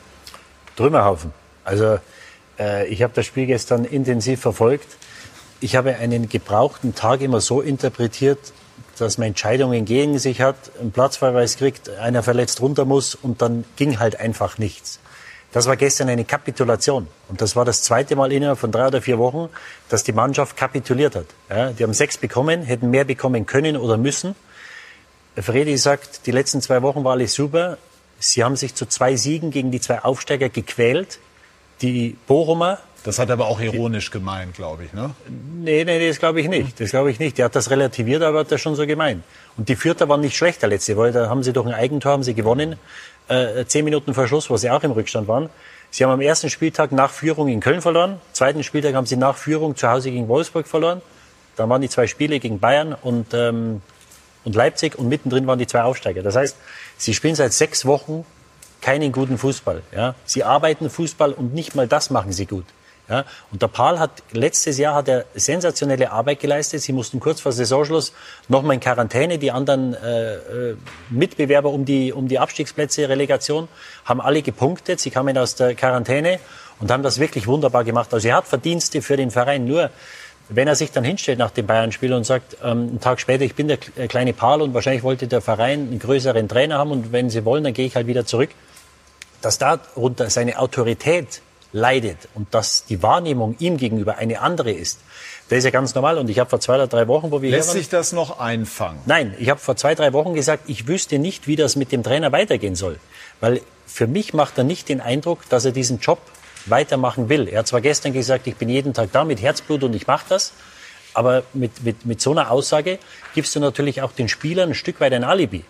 Trümmerhaufen. Also äh, ich habe das Spiel gestern intensiv verfolgt. Ich habe einen gebrauchten Tag immer so interpretiert, dass man Entscheidungen gegen sich hat, einen Platzverweis kriegt, einer verletzt runter muss und dann ging halt einfach nichts. Das war gestern eine Kapitulation. Und das war das zweite Mal innerhalb von drei oder vier Wochen, dass die Mannschaft kapituliert hat. Ja, die haben sechs bekommen, hätten mehr bekommen können oder müssen. Fredi sagt, die letzten zwei Wochen war alles super. Sie haben sich zu zwei Siegen gegen die zwei Aufsteiger gequält. Die Bochumer. Das hat er aber auch ironisch gemeint, glaube ich, ne? Nee, nee, das glaube ich nicht. Das glaube ich nicht. Der hat das relativiert, aber hat das schon so gemeint. Und die Vierter waren nicht schlechter letzte Woche. Da haben sie durch ein Eigentor haben sie gewonnen. Äh, zehn Minuten vor Schluss, wo sie auch im Rückstand waren. Sie haben am ersten Spieltag nach Führung in Köln verloren. Am zweiten Spieltag haben sie nach Führung zu Hause gegen Wolfsburg verloren. Dann waren die zwei Spiele gegen Bayern und, ähm, und Leipzig und mittendrin waren die zwei Aufsteiger. Das heißt, Sie spielen seit sechs Wochen keinen guten Fußball. Ja? Sie arbeiten Fußball und nicht mal das machen sie gut. Ja, und der Paul hat letztes Jahr hat er sensationelle Arbeit geleistet. Sie mussten kurz vor Saisonschluss nochmal in Quarantäne. Die anderen äh, äh, Mitbewerber um die, um die Abstiegsplätze, Relegation, haben alle gepunktet. Sie kamen aus der Quarantäne und haben das wirklich wunderbar gemacht. Also er hat Verdienste für den Verein. Nur wenn er sich dann hinstellt nach dem Bayern-Spiel und sagt, ähm, einen Tag später, ich bin der äh, kleine Paul und wahrscheinlich wollte der Verein einen größeren Trainer haben und wenn Sie wollen, dann gehe ich halt wieder zurück, dass darunter seine Autorität leidet und dass die Wahrnehmung ihm gegenüber eine andere ist, das ist ja ganz normal. Und ich habe vor zwei oder drei Wochen, wo wir Lässt hier waren, sich das noch einfangen? Nein, ich habe vor zwei, drei Wochen gesagt, ich wüsste nicht, wie das mit dem Trainer weitergehen soll. Weil für mich macht er nicht den Eindruck, dass er diesen Job weitermachen will. Er hat zwar gestern gesagt, ich bin jeden Tag da mit Herzblut und ich mache das. Aber mit, mit, mit so einer Aussage gibst du natürlich auch den Spielern ein Stück weit ein Alibi.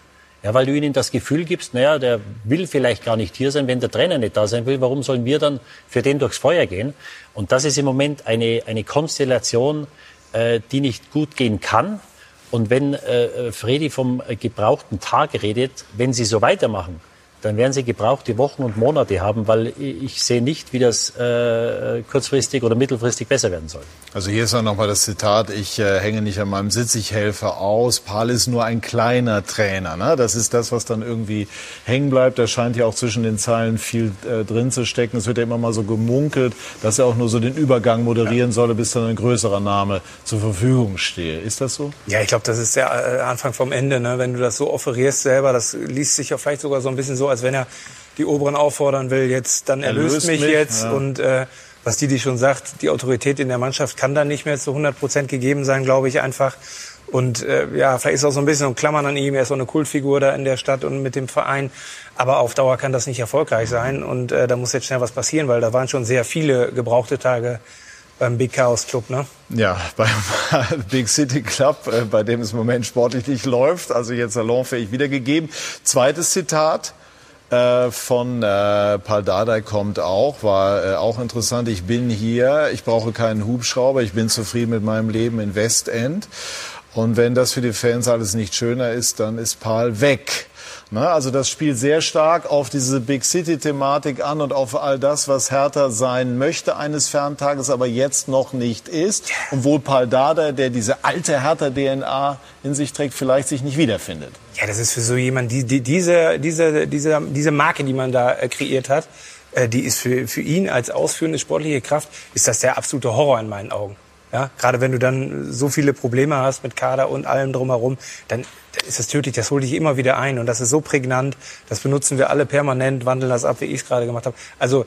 Ja, weil du ihnen das Gefühl gibst, naja, der will vielleicht gar nicht hier sein, wenn der Trainer nicht da sein will, warum sollen wir dann für den durchs Feuer gehen? Und das ist im Moment eine, eine Konstellation, äh, die nicht gut gehen kann. Und wenn äh, Fredi vom gebrauchten Tag redet, wenn sie so weitermachen, dann werden sie gebrauchte Wochen und Monate haben, weil ich sehe nicht, wie das äh, kurzfristig oder mittelfristig besser werden soll. Also hier ist auch nochmal das Zitat, ich äh, hänge nicht an meinem Sitz, ich helfe aus. Paul ist nur ein kleiner Trainer. Ne? Das ist das, was dann irgendwie hängen bleibt. Da scheint ja auch zwischen den Zeilen viel äh, drin zu stecken. Es wird ja immer mal so gemunkelt, dass er auch nur so den Übergang moderieren solle, bis dann ein größerer Name zur Verfügung stehe. Ist das so? Ja, ich glaube, das ist der äh, Anfang vom Ende. Ne? Wenn du das so offerierst selber, das liest sich ja vielleicht sogar so ein bisschen so, als wenn er die Oberen auffordern will, jetzt dann erlöst, Erlöst mich, mich, jetzt. ja. Und äh, was Didi schon sagt, die Autorität in der Mannschaft kann dann nicht mehr zu 100 Prozent gegeben sein, glaube ich einfach. Und äh, ja, vielleicht ist auch so ein bisschen ein Klammern an ihm. Er ist so eine Kultfigur da in der Stadt und mit dem Verein. Aber auf Dauer kann das nicht erfolgreich sein. Und äh, da muss jetzt schnell was passieren, weil da waren schon sehr viele gebrauchte Tage beim Big Chaos Club, ne? Ja, beim Big City Club, äh, bei dem es im Moment sportlich nicht läuft, also jetzt salonfähig wiedergegeben. Zweites Zitat äh, von äh, Paul Dardai kommt auch, war äh, auch interessant. Ich bin hier, ich brauche keinen Hubschrauber, ich bin zufrieden mit meinem Leben in Westend. Und wenn das für die Fans alles nicht schöner ist, dann ist Paul weg. Ne? Also das spielt sehr stark auf diese Big City-Thematik an und auf all das, was Hertha sein möchte eines Ferntages, aber jetzt noch nicht ist. Und wohl Paul Dardai, der diese alte Hertha-DNA in sich trägt, vielleicht sich nicht wiederfindet. Ja, das ist für so jemand, die, die, diese, diese, diese, diese Marke, die man da äh, kreiert hat, äh, die ist für, für ihn als ausführende sportliche Kraft, ist das der absolute Horror in meinen Augen. Ja, gerade wenn du dann so viele Probleme hast mit Kader und allem drumherum, dann ist das tödlich, das holt dich immer wieder ein und das ist so prägnant, das benutzen wir alle permanent, wandeln das ab, wie ich es gerade gemacht habe. Also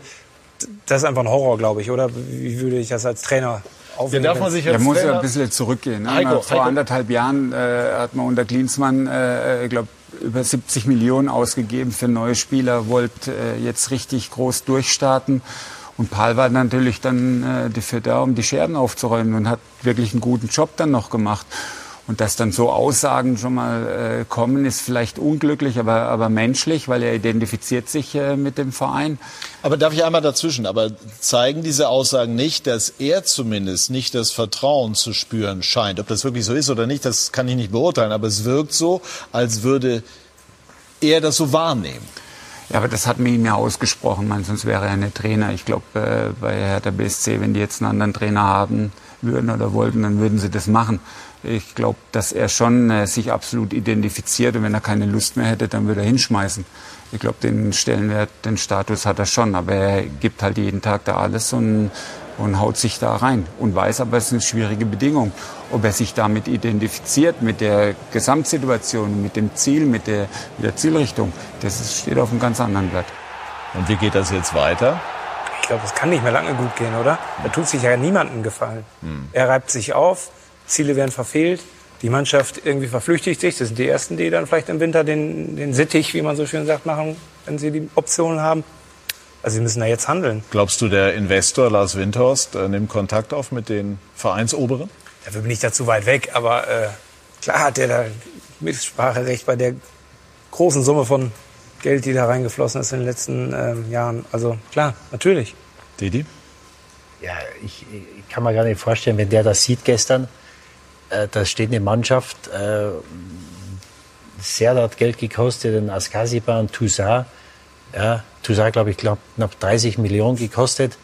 das ist einfach ein Horror, glaube ich, oder? Wie würde ich das als Trainer aufnehmen? darf man sich Da als muss ja Trainer- ein bisschen zurückgehen. Ne? Heiko, Vor Heiko. anderthalb Jahren äh, hat man unter Klinsmann, äh, ich glaube, über 70 Millionen ausgegeben für neue Spieler, wollte äh, jetzt richtig groß durchstarten. Und Paul war natürlich dann äh, dafür da, um die Scherben aufzuräumen und hat wirklich einen guten Job dann noch gemacht. Und dass dann so Aussagen schon mal äh, kommen, ist vielleicht unglücklich, aber, aber menschlich, weil er identifiziert sich äh, mit dem Verein. Aber darf ich einmal dazwischen? Aber zeigen diese Aussagen nicht, dass er zumindest nicht das Vertrauen zu spüren scheint? Ob das wirklich so ist oder nicht, das kann ich nicht beurteilen. Aber es wirkt so, als würde er das so wahrnehmen. Ja, aber das hat mir ihm ja ausgesprochen, man, sonst wäre er nicht Trainer. Ich glaube, äh, bei Hertha BSC, wenn die jetzt einen anderen Trainer haben würden oder wollten, dann würden sie das machen. Ich glaube, dass er schon äh, sich absolut identifiziert und wenn er keine Lust mehr hätte, dann würde er hinschmeißen. Ich glaube, den Stellenwert, den Status hat er schon, aber er gibt halt jeden Tag da alles und, und haut sich da rein und weiß aber, es ist eine schwierige Bedingung. Ob er sich damit identifiziert, mit der Gesamtsituation, mit dem Ziel, mit der, mit der Zielrichtung, das ist, steht auf einem ganz anderen Blatt. Und wie geht das jetzt weiter? Ich glaube, es kann nicht mehr lange gut gehen, oder? Da tut sich ja niemandem gefallen. Er reibt sich auf, Ziele werden verfehlt, die Mannschaft irgendwie verflüchtigt sich. Das sind die Ersten, die dann vielleicht im Winter den, den Sittich, wie man so schön sagt, machen, wenn sie die Optionen haben. Also sie müssen da jetzt handeln. Glaubst du, der Investor Lars Windhorst äh, nimmt Kontakt auf mit den Vereinsoberen? Dafür bin ich da zu weit weg, aber äh, klar hat er da Mitspracherecht bei der großen Summe von Geld, die da reingeflossen ist in den letzten ähm, Jahren. Also klar, natürlich. Didi? Ja, ich, ich kann mir gar nicht vorstellen, wenn der das sieht gestern, äh, da steht eine Mannschaft, äh, Serda hat Geld gekostet, ein Askasiba und Toussaint. Ja, Toussaint, glaube ich, glaub, knapp 30 Millionen gekostet.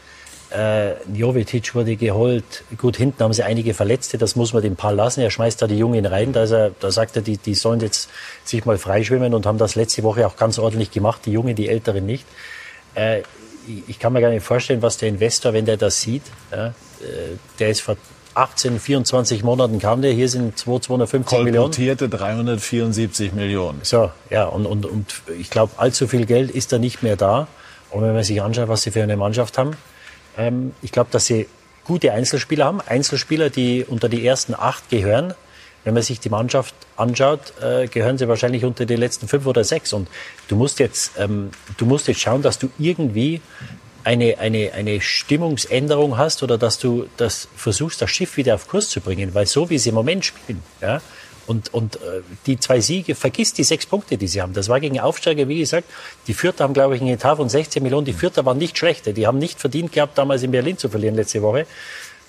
Äh, Jovetic wurde geholt. Gut, hinten haben sie einige Verletzte, das muss man dem Paar lassen. Er schmeißt da die Jungen rein. Da, er, da sagt er, die, die sollen jetzt sich mal freischwimmen und haben das letzte Woche auch ganz ordentlich gemacht. Die Jungen, die Älteren nicht. Äh, ich- kann mir gar nicht vorstellen, was der Investor, wenn der das sieht, ja, äh, der ist 18, 24 Monaten kam der, hier sind 2, 250 Millionen. Kolportierte 374 Millionen. So, ja, und, und, und ich glaube, allzu viel Geld ist da nicht mehr da. Und wenn man sich anschaut, was sie für eine Mannschaft haben, Ähm, ich glaube, dass sie gute Einzelspieler haben. Einzelspieler, die unter die ersten acht gehören. Wenn man sich die Mannschaft anschaut, äh, gehören sie wahrscheinlich unter die letzten fünf oder sechs. Und du musst jetzt, ähm, du musst jetzt schauen, dass du irgendwie eine, eine, eine Stimmungsänderung hast oder dass du das versuchst, das Schiff wieder auf Kurs zu bringen. Weil so wie sie im Moment spielen, ja, und, und äh, die zwei Siege, vergiss die sechs Punkte, die sie haben. Das war gegen Aufsteiger, wie gesagt. Die Vierter haben, glaube ich, einen Etat von 16 Millionen. Die Vierter waren nicht schlechte. Die haben nicht verdient gehabt, damals in Berlin zu verlieren letzte Woche.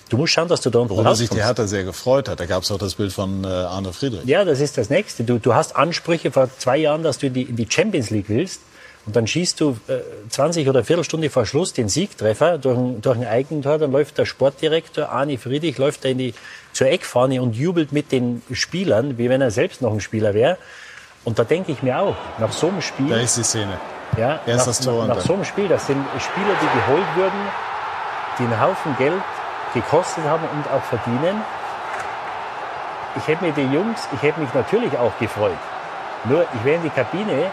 Du musst schauen, dass du da unten Worüber sich die Hertha sehr gefreut hat. Da gab es auch das Bild von äh, Arne Friedrich. Ja, das ist das Nächste. Du, du hast Ansprüche vor zwei Jahren, dass du in die, in die Champions League willst. Und dann schießt du äh, 20 oder Viertelstunde vor Schluss den Siegtreffer durch ein, durch ein Eigentor. Dann läuft der Sportdirektor Arne Friedrich läuft da in die, zur Eckfahne und jubelt mit den Spielern, wie wenn er selbst noch ein Spieler wäre. Und da denke ich mir auch, nach so einem Spiel... Da ist die Szene. Ja, Erst nach, das Tor und nach, nach so einem Spiel, das sind Spieler, die geholt wurden, die einen Haufen Geld gekostet haben und auch verdienen. Ich hätte mir die Jungs, ich hätte mich natürlich auch gefreut. Nur, ich wäre in die Kabine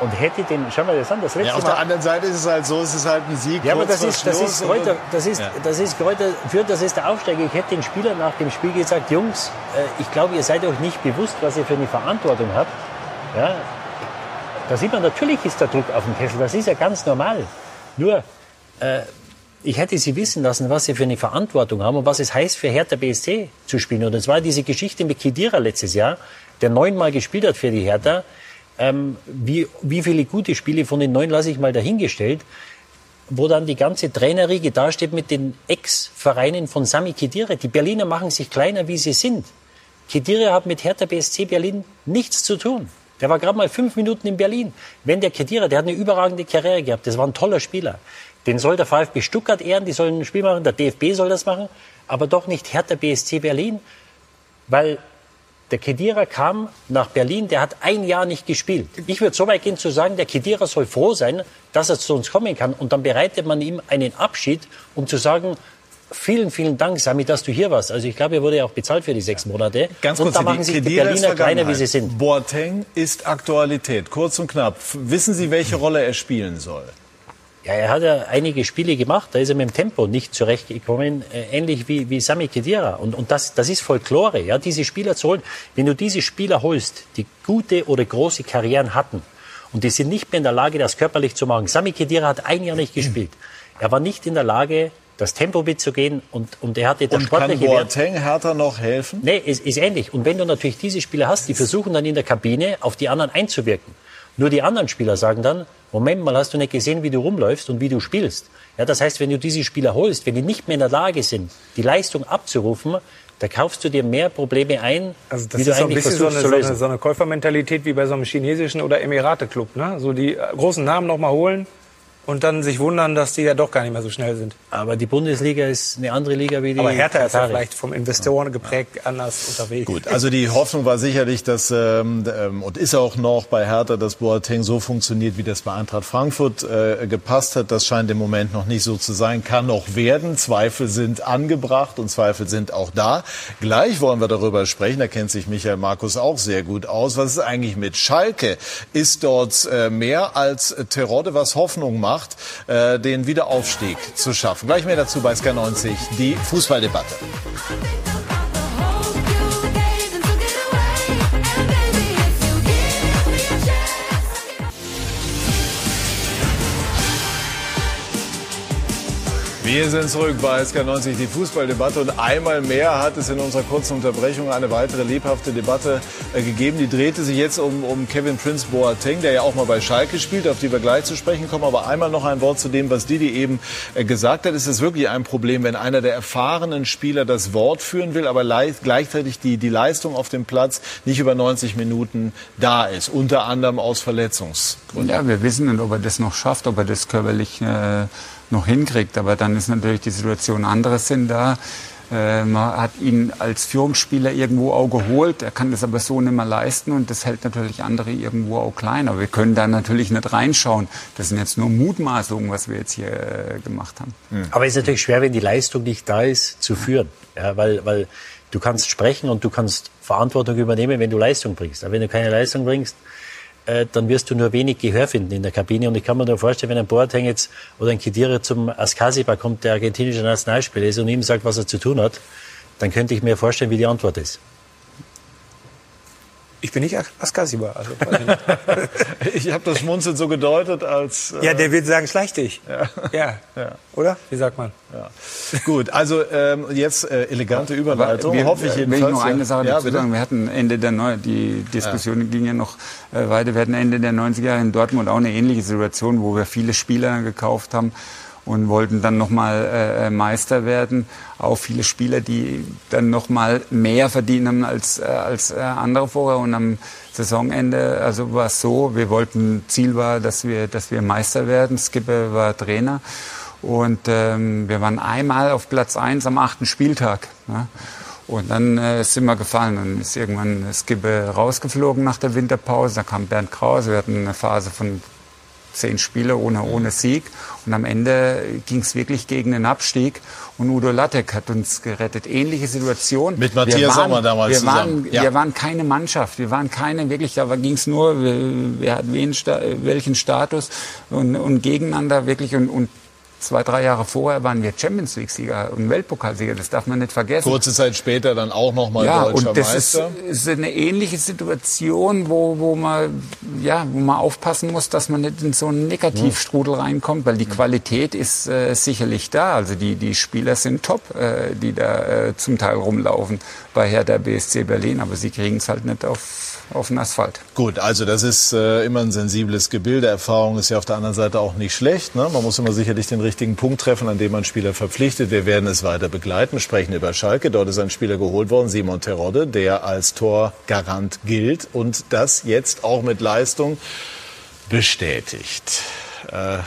und hätte den, schau mal das an, das letzte Ja, auf Mal. der anderen Seite ist es halt so, es ist halt ein Sieg. Ja, aber das ist, das ist Kräuter, das ist, Ja. das ist Kräuter Fürth, das ist der Aufsteiger. Ich hätte den Spielern nach dem Spiel gesagt, Jungs, äh, ich glaube, ihr seid euch nicht bewusst, was ihr für eine Verantwortung habt. Ja, da sieht man, natürlich ist der Druck auf dem Kessel, das ist ja ganz normal. Nur, äh, ich hätte sie wissen lassen, was sie für eine Verantwortung haben und was es heißt, für Hertha BSC zu spielen. Und das war diese Geschichte mit Kedira letztes Jahr, der neunmal gespielt hat für die Hertha. Ähm, wie, wie viele gute Spiele von den neun lasse ich mal dahingestellt, wo dann die ganze Trainerriege dasteht mit den Ex-Vereinen von Sami Khedira. Die Berliner machen sich kleiner, wie sie sind. Khedira hat mit Hertha BSC Berlin nichts zu tun. Der war gerade mal fünf Minuten in Berlin. Wenn der Khedira, der hat eine überragende Karriere gehabt, das war ein toller Spieler. Den soll der VfB Stuttgart ehren, die sollen ein Spiel machen, der DFB soll das machen, aber doch nicht Hertha BSC Berlin, weil der Kedira kam nach Berlin, der hat ein Jahr nicht gespielt. Ich würde so weit gehen zu sagen, der Kedira soll froh sein, dass er zu uns kommen kann. Und dann bereitet man ihm einen Abschied, um zu sagen, vielen, vielen Dank, Sami, dass du hier warst. Also ich glaube, er wurde ja auch bezahlt für die sechs Monate. Ganz und kurz, da machen sich die Berliner kleiner, wie sie sind. Boateng ist Aktualität. Kurz und knapp. Wissen Sie, welche Rolle er spielen soll? Ja, er hat ja einige Spiele gemacht, da ist er mit dem Tempo nicht zurechtgekommen, äh, ähnlich wie, wie Sami Khedira. Und, und das, das ist Folklore, ja, diese Spieler zu holen. Wenn du diese Spieler holst, die gute oder große Karrieren hatten, und die sind nicht mehr in der Lage, das körperlich zu machen. Sami Khedira hat ein Jahr nicht gespielt. Er war nicht in der Lage, das Tempo mitzugehen und, und er hatte der Und kann sportliche Wert. Boateng Hertha noch helfen? Nee, ist, ist ähnlich. Und wenn du natürlich diese Spieler hast, die versuchen dann in der Kabine auf die anderen einzuwirken. Nur die anderen Spieler sagen dann, Moment mal, hast du nicht gesehen, wie du rumläufst und wie du spielst. Ja, das heißt, wenn du diese Spieler holst, wenn die nicht mehr in der Lage sind, die Leistung abzurufen, da kaufst du dir mehr Probleme ein, Also das wie du ist so ein eigentlich bisschen so eine, zu so, eine, so eine Käufermentalität wie bei so einem chinesischen oder Emirate-Club. Ne? So die äh, großen Namen noch mal holen und dann sich wundern, dass die ja doch gar nicht mehr so schnell sind. Aber die Bundesliga ist eine andere Liga wie die Aber Hertha ist ja Katari. vielleicht vom Investoren geprägt anders unterwegs. Gut, also die Hoffnung war sicherlich, dass ähm, ähm, und ist auch noch bei Hertha, dass Boateng so funktioniert, wie das bei Eintracht Frankfurt äh, gepasst hat. Das scheint im Moment noch nicht so zu sein, kann noch werden. Zweifel sind angebracht und Zweifel sind auch da. Gleich wollen wir darüber sprechen. Da kennt sich Michael Markus auch sehr gut aus. Was ist eigentlich mit Schalke? Ist dort äh, mehr als Terodde, was Hoffnung macht, äh, den Wiederaufstieg zu schaffen? Gleich mehr dazu bei SK90, die Fußballdebatte. Wir sind zurück bei SK90, die Fußballdebatte. Und einmal mehr hat es in unserer kurzen Unterbrechung eine weitere lebhafte Debatte äh, gegeben. Die drehte sich jetzt um, um Kevin Prince Boateng, der ja auch mal bei Schalke spielt, auf die wir gleich zu sprechen kommen. Aber einmal noch ein Wort zu dem, was Didi eben äh, gesagt hat. Ist es wirklich ein Problem, wenn einer der erfahrenen Spieler das Wort führen will, aber gleichzeitig die, die Leistung auf dem Platz nicht über 90 Minuten da ist? Unter anderem aus Verletzungsgründen. Ja, wir wissen nicht, ob er das noch schafft, ob er das körperlich äh, noch hinkriegt. Aber dann ist natürlich die Situation andere sind da. Äh, man hat ihn als Führungsspieler irgendwo auch geholt. Er kann das aber so nicht mehr leisten und das hält natürlich andere irgendwo auch klein. Aber wir können da natürlich nicht reinschauen. Das sind jetzt nur Mutmaßungen, was wir jetzt hier äh, gemacht haben. Aber es ist natürlich schwer, wenn die Leistung nicht da ist, zu führen. Ja, weil, weil du kannst sprechen und du kannst Verantwortung übernehmen, wenn du Leistung bringst. Aber wenn du keine Leistung bringst, äh, dann wirst du nur wenig Gehör finden in der Kabine. Und ich kann mir nur vorstellen, wenn ein Boateng jetzt oder ein Kedira zum Askasiba kommt, der argentinische Nationalspieler ist und ihm sagt, was er zu tun hat, dann könnte ich mir vorstellen, wie die Antwort ist. Ich bin nicht Askasiba. Also, ich habe das Schmunzeln so gedeutet, als. Äh ja, der wird sagen, schleich dich. Ja. ja. ja. Oder? Wie sagt man? Ja. Gut, also ähm, jetzt äh, elegante Überleitung, wir, hoffe ich jedenfalls. Will ich noch eine Sache dazu sagen? Wir hatten Ende der Neu die Diskussion ging ja noch äh, weiter. Wir hatten Ende der 90er Jahre in Dortmund auch eine ähnliche Situation, wo wir viele Spieler gekauft haben und wollten dann nochmal äh, Meister werden. Auch viele Spieler, die dann nochmal mehr verdient haben als, äh, als äh, andere vorher. Und am Saisonende, also war es so, wir wollten, Ziel war, dass wir, dass wir Meister werden. Skipper war Trainer. Und ähm, wir waren einmal auf Platz eins am achten Spieltag. Ne? Und dann äh, sind wir gefallen. Dann ist irgendwann Skibbe rausgeflogen nach der Winterpause. Da kam Bernd Krause. Wir hatten eine Phase von zehn Spiele ohne, ohne Sieg. Und am Ende ging es wirklich gegen den Abstieg. Und Udo Lattek hat uns gerettet. Ähnliche Situation. Mit Matthias Sommer damals wir zusammen. Waren, ja. Wir waren keine Mannschaft. Wir waren keine, wirklich, da ging es nur, wer hat wen, welchen Status und, und gegeneinander wirklich. Und, und zwei, drei Jahre vorher waren wir Champions League-Sieger und Weltpokalsieger. Das darf man nicht vergessen. Kurze Zeit später dann auch noch mal ja, deutscher und das Meister. Ist, ist eine ähnliche Situation, wo, wo, man, ja, wo man aufpassen muss, dass man nicht in so einen Negativstrudel reinkommt, weil die Qualität ist äh, sicherlich da. Also die, die Spieler sind top, äh, die da äh, zum Teil rumlaufen bei Hertha BSC Berlin, aber sie kriegen es halt nicht auf auf den Asphalt. Gut, also das ist äh, immer ein sensibles Gebilde. Erfahrung ist ja auf der anderen Seite auch nicht schlecht. Ne? Man muss immer sicherlich den richtigen Punkt treffen, an dem man Spieler verpflichtet. Wir werden es weiter begleiten, sprechen über Schalke. Dort ist ein Spieler geholt worden, Simon Terodde, der als Torgarant gilt und das jetzt auch mit Leistung bestätigt. Äh,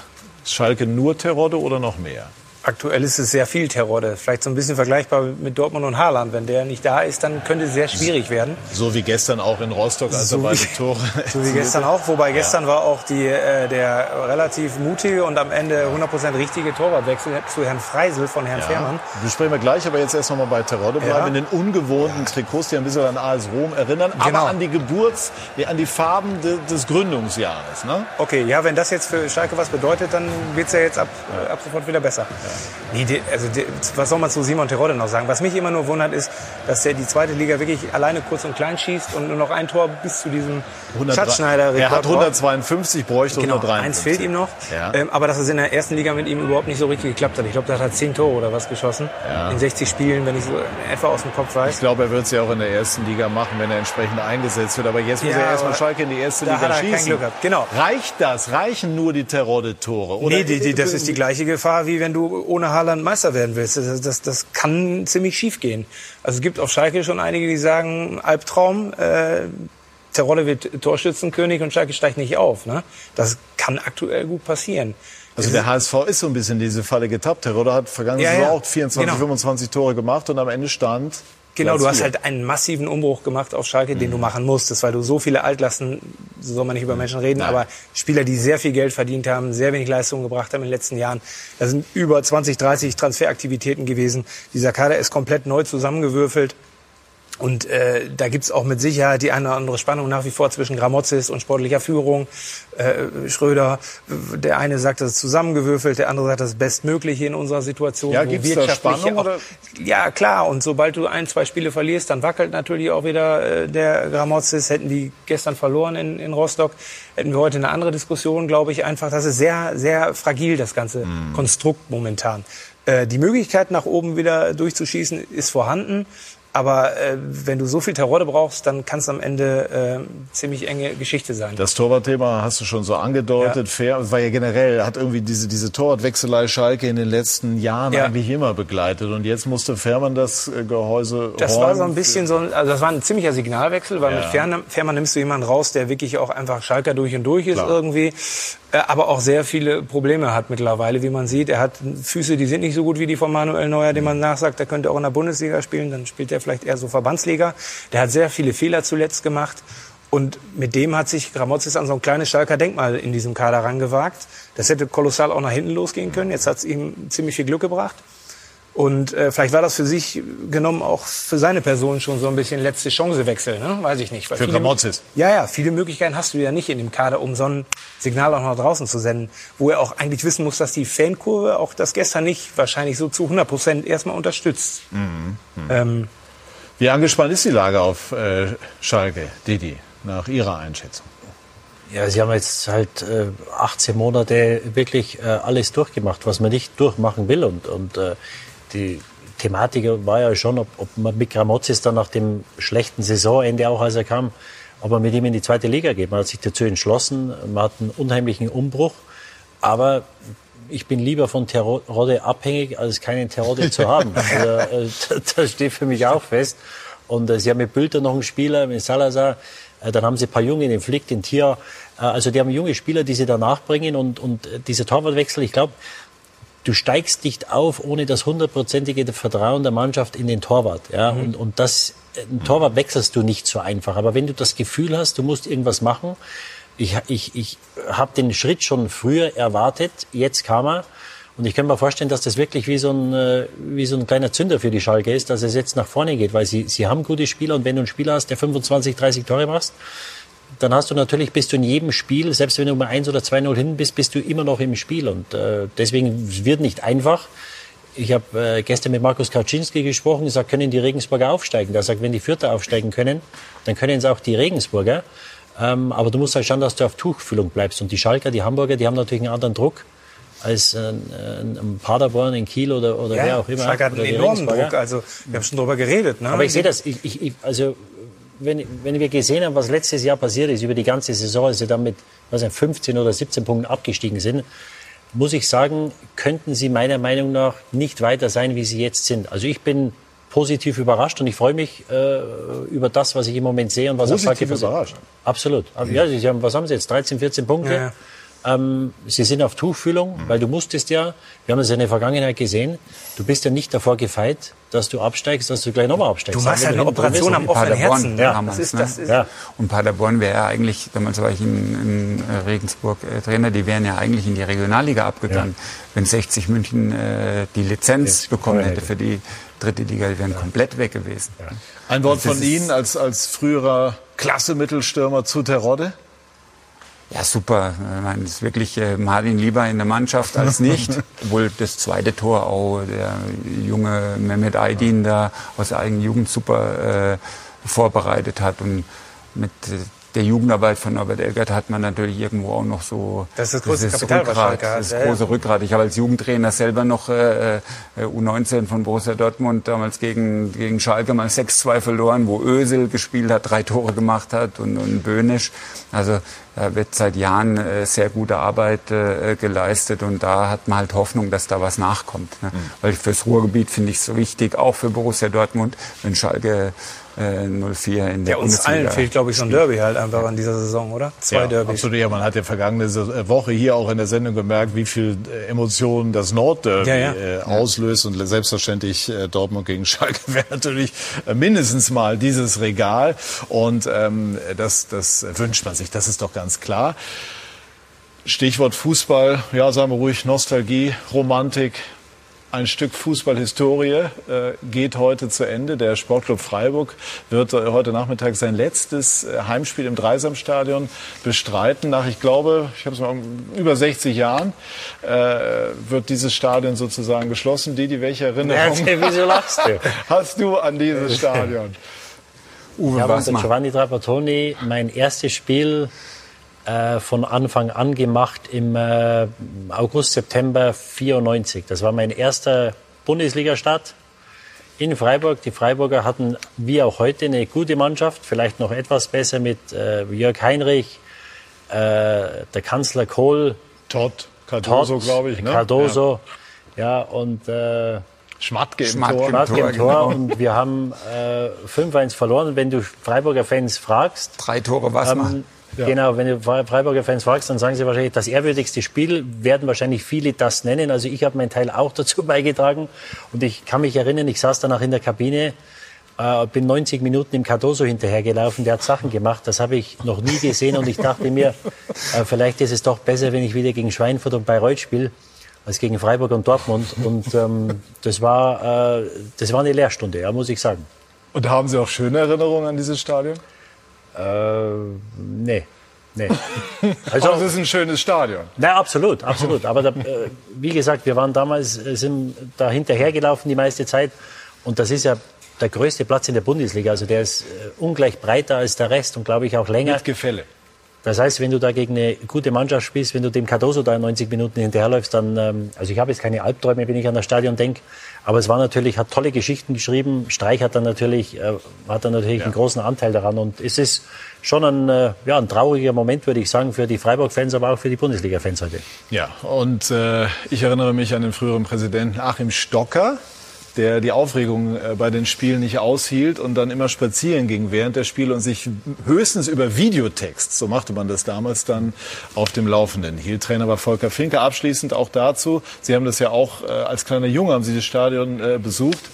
Schalke nur Terodde oder noch mehr? Aktuell ist es sehr viel Terodde. Vielleicht so ein bisschen vergleichbar mit Dortmund und Haaland. Wenn der nicht da ist, dann könnte es sehr schwierig werden. So wie gestern auch in Rostock, als so er beide Tore So wie gestern auch. Wobei gestern ja. war auch die, äh, der relativ mutige und am Ende 100% richtige Torwartwechsel zu Herrn Freisel von Herrn ja. Fährmann. Wir sprechen wir gleich, aber jetzt erst noch mal bei Terodde bleiben. Ja. In den ungewohnten Trikots, die ein bisschen an AS Rom erinnern, genau. aber an die Geburts-, an die Farben de, des Gründungsjahres. Ne? Okay, ja, wenn das jetzt für Schalke was bedeutet, dann wird es ja jetzt ab, ab sofort wieder besser. Nee, die, also die, was soll man zu Simon Terodde noch sagen? Was mich immer nur wundert, ist, dass er die zweite Liga wirklich alleine kurz und klein schießt und nur noch ein Tor bis zu diesem Schatzschneider. Er hat 152, bräuchte genau, 153. Eins fehlt ihm noch. Ja. Ähm, aber dass es in der ersten Liga mit ihm überhaupt nicht so richtig geklappt hat. Ich glaube, da hat er zehn Tore oder was geschossen ja. in 60 Spielen, wenn ich so etwa aus dem Kopf weiß. Ich glaube, er wird es ja auch in der ersten Liga machen, wenn er entsprechend eingesetzt wird. Aber jetzt muss ja, er erstmal Schalke in die erste Liga hat er schießen. Kein Glück gehabt. Genau. Reicht das? Reichen nur die Terodde-Tore? Nee, die, die, das ist die gleiche Gefahr, wie wenn du ohne Haaland Meister werden willst. Das, das, das kann ziemlich schief gehen. Also es gibt auf Schalke schon einige, die sagen, Albtraum, äh, Terodde wird Torschützenkönig und Schalke steigt nicht auf. Ne? Das kann aktuell gut passieren. Also der HSV ist so ein bisschen in diese Falle getappt. Terodde hat vergangene ja, ja. auch 24, genau. 25 Tore gemacht und am Ende stand Genau, du hast halt einen massiven Umbruch gemacht auf Schalke, mhm. den du machen musstest, weil du so viele Altlasten, so soll man nicht über Menschen reden, Nein. aber Spieler, die sehr viel Geld verdient haben, sehr wenig Leistung gebracht haben in den letzten Jahren. Da sind über 20, 30 Transferaktivitäten gewesen. Dieser Kader ist komplett neu zusammengewürfelt. Und äh, da gibt's auch mit Sicherheit die eine oder andere Spannung nach wie vor zwischen Gramozis und sportlicher Führung. Äh, Schröder, der eine sagt, das ist zusammengewürfelt, der andere sagt, das ist bestmöglich in unserer Situation. Ja, gibt's da Spannung? Auch, oder? Ja, klar. Und sobald du ein, zwei Spiele verlierst, dann wackelt natürlich auch wieder äh, der Gramozis. Hätten die gestern verloren in, in Rostock, hätten wir heute eine andere Diskussion, glaube ich. Einfach, das ist sehr, sehr fragil, das ganze mm. Konstrukt momentan. Äh, die Möglichkeit, nach oben wieder durchzuschießen, ist vorhanden. Aber äh, wenn du so viel Terodde brauchst, dann kann es am Ende äh, ziemlich enge Geschichte sein. Das Torwartthema hast du schon so angedeutet. Ja. Fair, war ja generell, hat irgendwie diese, diese Torwartwechselei Schalke in den letzten Jahren ja. eigentlich immer begleitet. Und jetzt musste Fährmann das äh, Gehäuse Das räumen. war so ein bisschen so, also das war ein ziemlicher Signalwechsel, weil ja. mit Fährmann, Fährmann nimmst du jemanden raus, der wirklich auch einfach Schalker durch und durch ist Klar. irgendwie. Äh, aber auch sehr viele Probleme hat mittlerweile, wie man sieht. Er hat Füße, die sind nicht so gut wie die von Manuel Neuer, dem man nachsagt, der könnte auch in der Bundesliga spielen, dann spielt er vielleicht eher so Verbandsliga. Der hat sehr viele Fehler zuletzt gemacht. Und mit dem hat sich Gramozis an so ein kleines Schalker Denkmal in diesem Kader rangewagt. Das hätte kolossal auch nach hinten losgehen können. Jetzt hat es ihm ziemlich viel Glück gebracht. Und äh, vielleicht war das für sich genommen auch für seine Person schon so ein bisschen letzte Chancewechsel, ne? weiß ich nicht. Weil Für Gramozis. Ja, ja, viele Möglichkeiten hast du ja nicht in dem Kader, um so ein Signal auch nach draußen zu senden, wo er auch eigentlich wissen muss, dass die Fankurve auch das gestern nicht wahrscheinlich so zu 100 Prozent erstmal unterstützt. Ähm, Wie angespannt ist die Lage auf äh, Schalke, Didi, nach Ihrer Einschätzung? Ja, sie haben jetzt halt äh, 18 Monate wirklich äh, alles durchgemacht, was man nicht durchmachen will. Und, und äh, die Thematik war ja schon, ob, ob man mit Gramozis dann nach dem schlechten Saisonende, auch als er kam, ob man mit ihm in die zweite Liga geht. Man hat sich dazu entschlossen, man hat einen unheimlichen Umbruch. Aber ich bin lieber von Terodde abhängig, als keinen Terodde zu haben. Also, äh, das steht für mich auch fest. Und äh, sie haben mit Bülter noch einen Spieler, mit Salazar. Äh, dann haben sie ein paar Junge, den Flick, den Tier. Äh, also die haben junge Spieler, die sie danach bringen. Und, und dieser Torwartwechsel, ich glaube, du steigst nicht auf ohne das hundertprozentige Vertrauen der Mannschaft in den Torwart. Ja? Mhm. Und, und das, ein Torwart wechselst du nicht so einfach. Aber wenn du das Gefühl hast, du musst irgendwas machen, ich, ich, ich habe den Schritt schon früher erwartet, jetzt kam er. Und ich kann mir vorstellen, dass das wirklich wie so, ein, äh, wie so ein kleiner Zünder für die Schalke ist, dass es jetzt nach vorne geht, weil sie, sie haben gute Spieler und wenn du einen Spieler hast, der 25, 30 Tore machst, dann hast du natürlich, bist du in jedem Spiel, selbst wenn du mal 1 oder 2-0 hin bist, bist du immer noch im Spiel. Und äh, deswegen es wird nicht einfach. Ich habe äh, gestern mit Markus Kaczynski gesprochen, gesagt, können die Regensburger aufsteigen? Der sagt, wenn die Vierter aufsteigen können, dann können es auch die Regensburger. Ähm, aber du musst halt schauen, dass du auf Tuchfühlung bleibst. Und die Schalker, die Hamburger, die haben natürlich einen anderen Druck als ein, ein Paderborn in Kiel oder, oder wer auch immer. Schalke hat einen enormen. Druck. Also wir haben schon drüber geredet. Ne? Aber ich sehe das, ich, ich, ich, also wenn, wenn wir gesehen haben, was letztes Jahr passiert ist, über die ganze Saison, als sie dann mit was nicht, 15 oder 17 Punkten abgestiegen sind, muss ich sagen, könnten sie meiner Meinung nach nicht weiter sein, wie sie jetzt sind. Also ich bin positiv überrascht und ich freue mich äh, über das, was ich im Moment sehe und was auf Schalke Positiv passiert. überrascht? Absolut. Ja, sie haben, was haben sie jetzt? 13, 14 Punkte. Ja, ja. Ähm, sie sind auf Tuchfühlung, weil du musstest ja, wir haben das ja in der Vergangenheit gesehen, du bist ja nicht davor gefeit, dass du absteigst, dass du gleich nochmal absteigst. Du machst ja eine Operation am offenen Paderborn Herzen. Ja, damals. das ist- ne? das ist- Ja. Und Paderborn wäre ja eigentlich, damals war ich in, in Regensburg äh, Trainer, die wären ja eigentlich in die Regionalliga abgegangen, wenn 60 München äh, die Lizenz Jetzt bekommen hätte für die dritte Liga, die wären komplett weg gewesen. Ein Wort von Ihnen als, als früherer Klasse-Mittelstürmer zu Terodde? Ja, super. Ich meine, es ist wirklich, äh, man hat ihn lieber in der Mannschaft als nicht. Obwohl das zweite Tor auch der junge Mehmet Aydin da aus der eigenen Jugend super äh, vorbereitet hat. Und mit äh, der Jugendarbeit von Norbert Elgert hat man natürlich irgendwo auch noch so Das ist das Kapital, was Rückgrat, Schalke hat. das Ja, ja. große Rückgrat. Ich habe als Jugendtrainer selber noch äh, äh, U19 von Borussia Dortmund damals gegen, gegen Schalke mal 6-2 verloren, wo Özil gespielt hat, drei Tore gemacht hat und, und Böhnisch. Also da wird seit Jahren äh, sehr gute Arbeit äh, geleistet und da hat man halt Hoffnung, dass da was nachkommt. Ne? Weil fürs Ruhrgebiet finde ich es so wichtig, auch für Borussia Dortmund, wenn Schalke äh, 04 in der Ja, uns Bundesliga allen fehlt, glaube ich, so ein. Derby halt einfach in dieser Saison, oder? Zwei ja, Derbys. Absolut, ja, man hat ja vergangene äh, Woche hier auch in der Sendung gemerkt, wie viel äh, Emotionen das Nordderby Ja, ja. Äh, auslöst. Und selbstverständlich äh, Dortmund gegen Schalke wäre natürlich äh, mindestens mal dieses Regal. Und ähm, das, das wünscht man sich, das ist doch ganz klar. Stichwort Fußball, ja, sagen wir ruhig, Nostalgie, Romantik. Ein Stück Fußballhistorie äh, geht heute zu Ende. Der Sportclub Freiburg wird äh, heute Nachmittag sein letztes äh, Heimspiel im Dreisamstadion bestreiten. Nach, ich glaube, ich habe es mal über 60 Jahren äh, wird dieses Stadion sozusagen geschlossen. Didi, welche Erinnerung Ja, wieso lachst du? hast du an dieses Stadion? Uwe, habe was? Giovanni Trapattoni mein erstes Spiel äh, von Anfang an gemacht im äh, August, September 94. Das war mein erster Bundesliga-Start in Freiburg. Die Freiburger hatten wie auch heute eine gute Mannschaft, vielleicht noch etwas besser mit äh, Jörg Heinrich, äh, der Kanzler Kohl, Todd, Cardoso, glaube ich. Ne? Cardoso, ja, und äh, Schmatke im Schmatke Tor. im Schmatke im Tor, genau. und wir haben äh, 5-1 verloren. Und wenn du Freiburger Fans fragst, Drei Tore, was mal? Ähm, Genau, wenn du Fre- Freiburger Fans fragst, dann sagen sie wahrscheinlich, das ehrwürdigste Spiel werden wahrscheinlich viele das nennen. Also ich habe meinen Teil auch dazu beigetragen. Und ich kann mich erinnern, ich saß danach in der Kabine, äh, bin 90 Minuten im Cardoso hinterhergelaufen, der hat Sachen gemacht, das habe ich noch nie gesehen. Und ich dachte mir, äh, vielleicht ist es doch besser, wenn ich wieder gegen Schweinfurt und Bayreuth spiele. als gegen Freiburg und Dortmund. Und ähm, das, war, äh, das war eine Lehrstunde, ja, muss ich sagen. Und haben Sie auch schöne Erinnerungen an dieses Stadion? Äh, nee. Nee. Also, Aber es ist ein schönes Stadion. Nein, absolut, absolut. Aber da, äh, wie gesagt, wir waren damals, äh, sind da hinterhergelaufen die meiste Zeit. Und das ist ja der größte Platz in der Bundesliga. Also der ist äh, ungleich breiter als der Rest und glaube ich auch länger. Mit Gefälle. Das heißt, wenn du da gegen eine gute Mannschaft spielst, wenn du dem Cardoso da in 90 Minuten hinterherläufst, dann, ähm, also ich habe jetzt keine Albträume, wenn ich an das Stadion denke, aber es war natürlich, hat tolle Geschichten geschrieben. Streich hat dann natürlich, äh, hat dann natürlich ja. einen großen Anteil daran und es ist schon ein, äh, ja, ein trauriger Moment, würde ich sagen, für die Freiburg-Fans, aber auch für die Bundesliga-Fans heute. Ja, und äh, ich erinnere mich an den früheren Präsidenten Achim Stocker, der die Aufregung äh, bei den Spielen nicht aushielt und dann immer spazieren ging während der Spiele und sich höchstens über Videotext, so machte man das damals dann, auf dem Laufenden hielt. Trainer war Volker Finke. Abschließend auch dazu, Sie haben das ja auch äh, als kleiner Junge, haben Sie das Stadion äh, besucht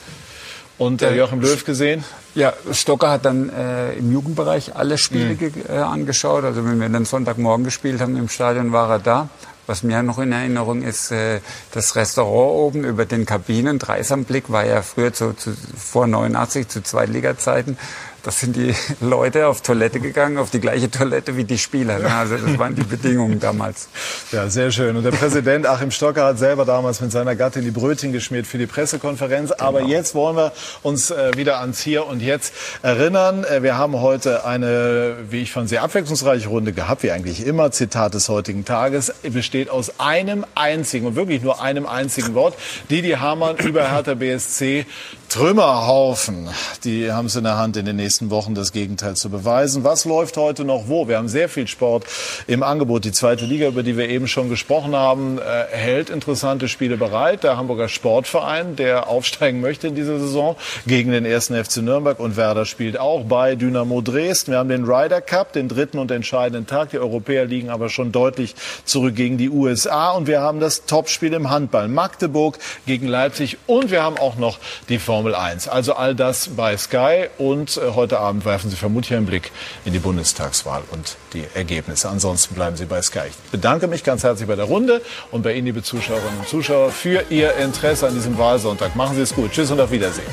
und äh, Joachim Löw gesehen? Ja, Stocker hat dann äh, im Jugendbereich alle Spiele mhm. äh, angeschaut. Also wenn wir dann Sonntagmorgen gespielt haben im Stadion, war er da. Was mir noch in Erinnerung ist, äh, das Restaurant oben über den Kabinen. Dreisamblick war ja früher zu, zu, vor 89 zu Zweitliga-Zeiten. Das sind die Leute auf Toilette gegangen, auf die gleiche Toilette wie die Spieler. Ne? Also das waren die Bedingungen damals. Ja, sehr schön. Und der Präsident Achim Stocker hat selber damals mit seiner Gattin die Brötchen geschmiert für die Pressekonferenz. Genau. Aber jetzt wollen wir uns äh, wieder ans Hier und Jetzt erinnern. Äh, wir haben heute eine, wie ich fand, sehr abwechslungsreiche Runde gehabt, wie eigentlich immer. Zitat des heutigen Tages besteht aus einem einzigen und wirklich nur einem einzigen Wort. Didi Hamann über Hertha BSC Trümmerhaufen. Die haben es in der Hand in den nächsten Wochen das Gegenteil zu beweisen. Was läuft heute noch wo? Wir haben sehr viel Sport im Angebot. Die zweite Liga, über die wir eben schon gesprochen haben, äh, hält interessante Spiele bereit. Der Hamburger Sportverein, der aufsteigen möchte in dieser Saison, gegen den ersten FC Nürnberg und Werder spielt auch bei Dynamo Dresden. Wir haben den Ryder Cup, den dritten und entscheidenden Tag. Die Europäer liegen aber schon deutlich zurück gegen die USA und wir haben das Topspiel im Handball. Magdeburg gegen Leipzig und wir haben auch noch die Formel 1. Also all das bei Sky und äh, heute Abend werfen Sie vermutlich einen Blick in die Bundestagswahl und die Ergebnisse. Ansonsten bleiben Sie bei Sky. Ich bedanke mich ganz herzlich bei der Runde und bei Ihnen, liebe Zuschauerinnen und Zuschauer, für Ihr Interesse an diesem Wahlsonntag. Machen Sie es gut. Tschüss und auf Wiedersehen.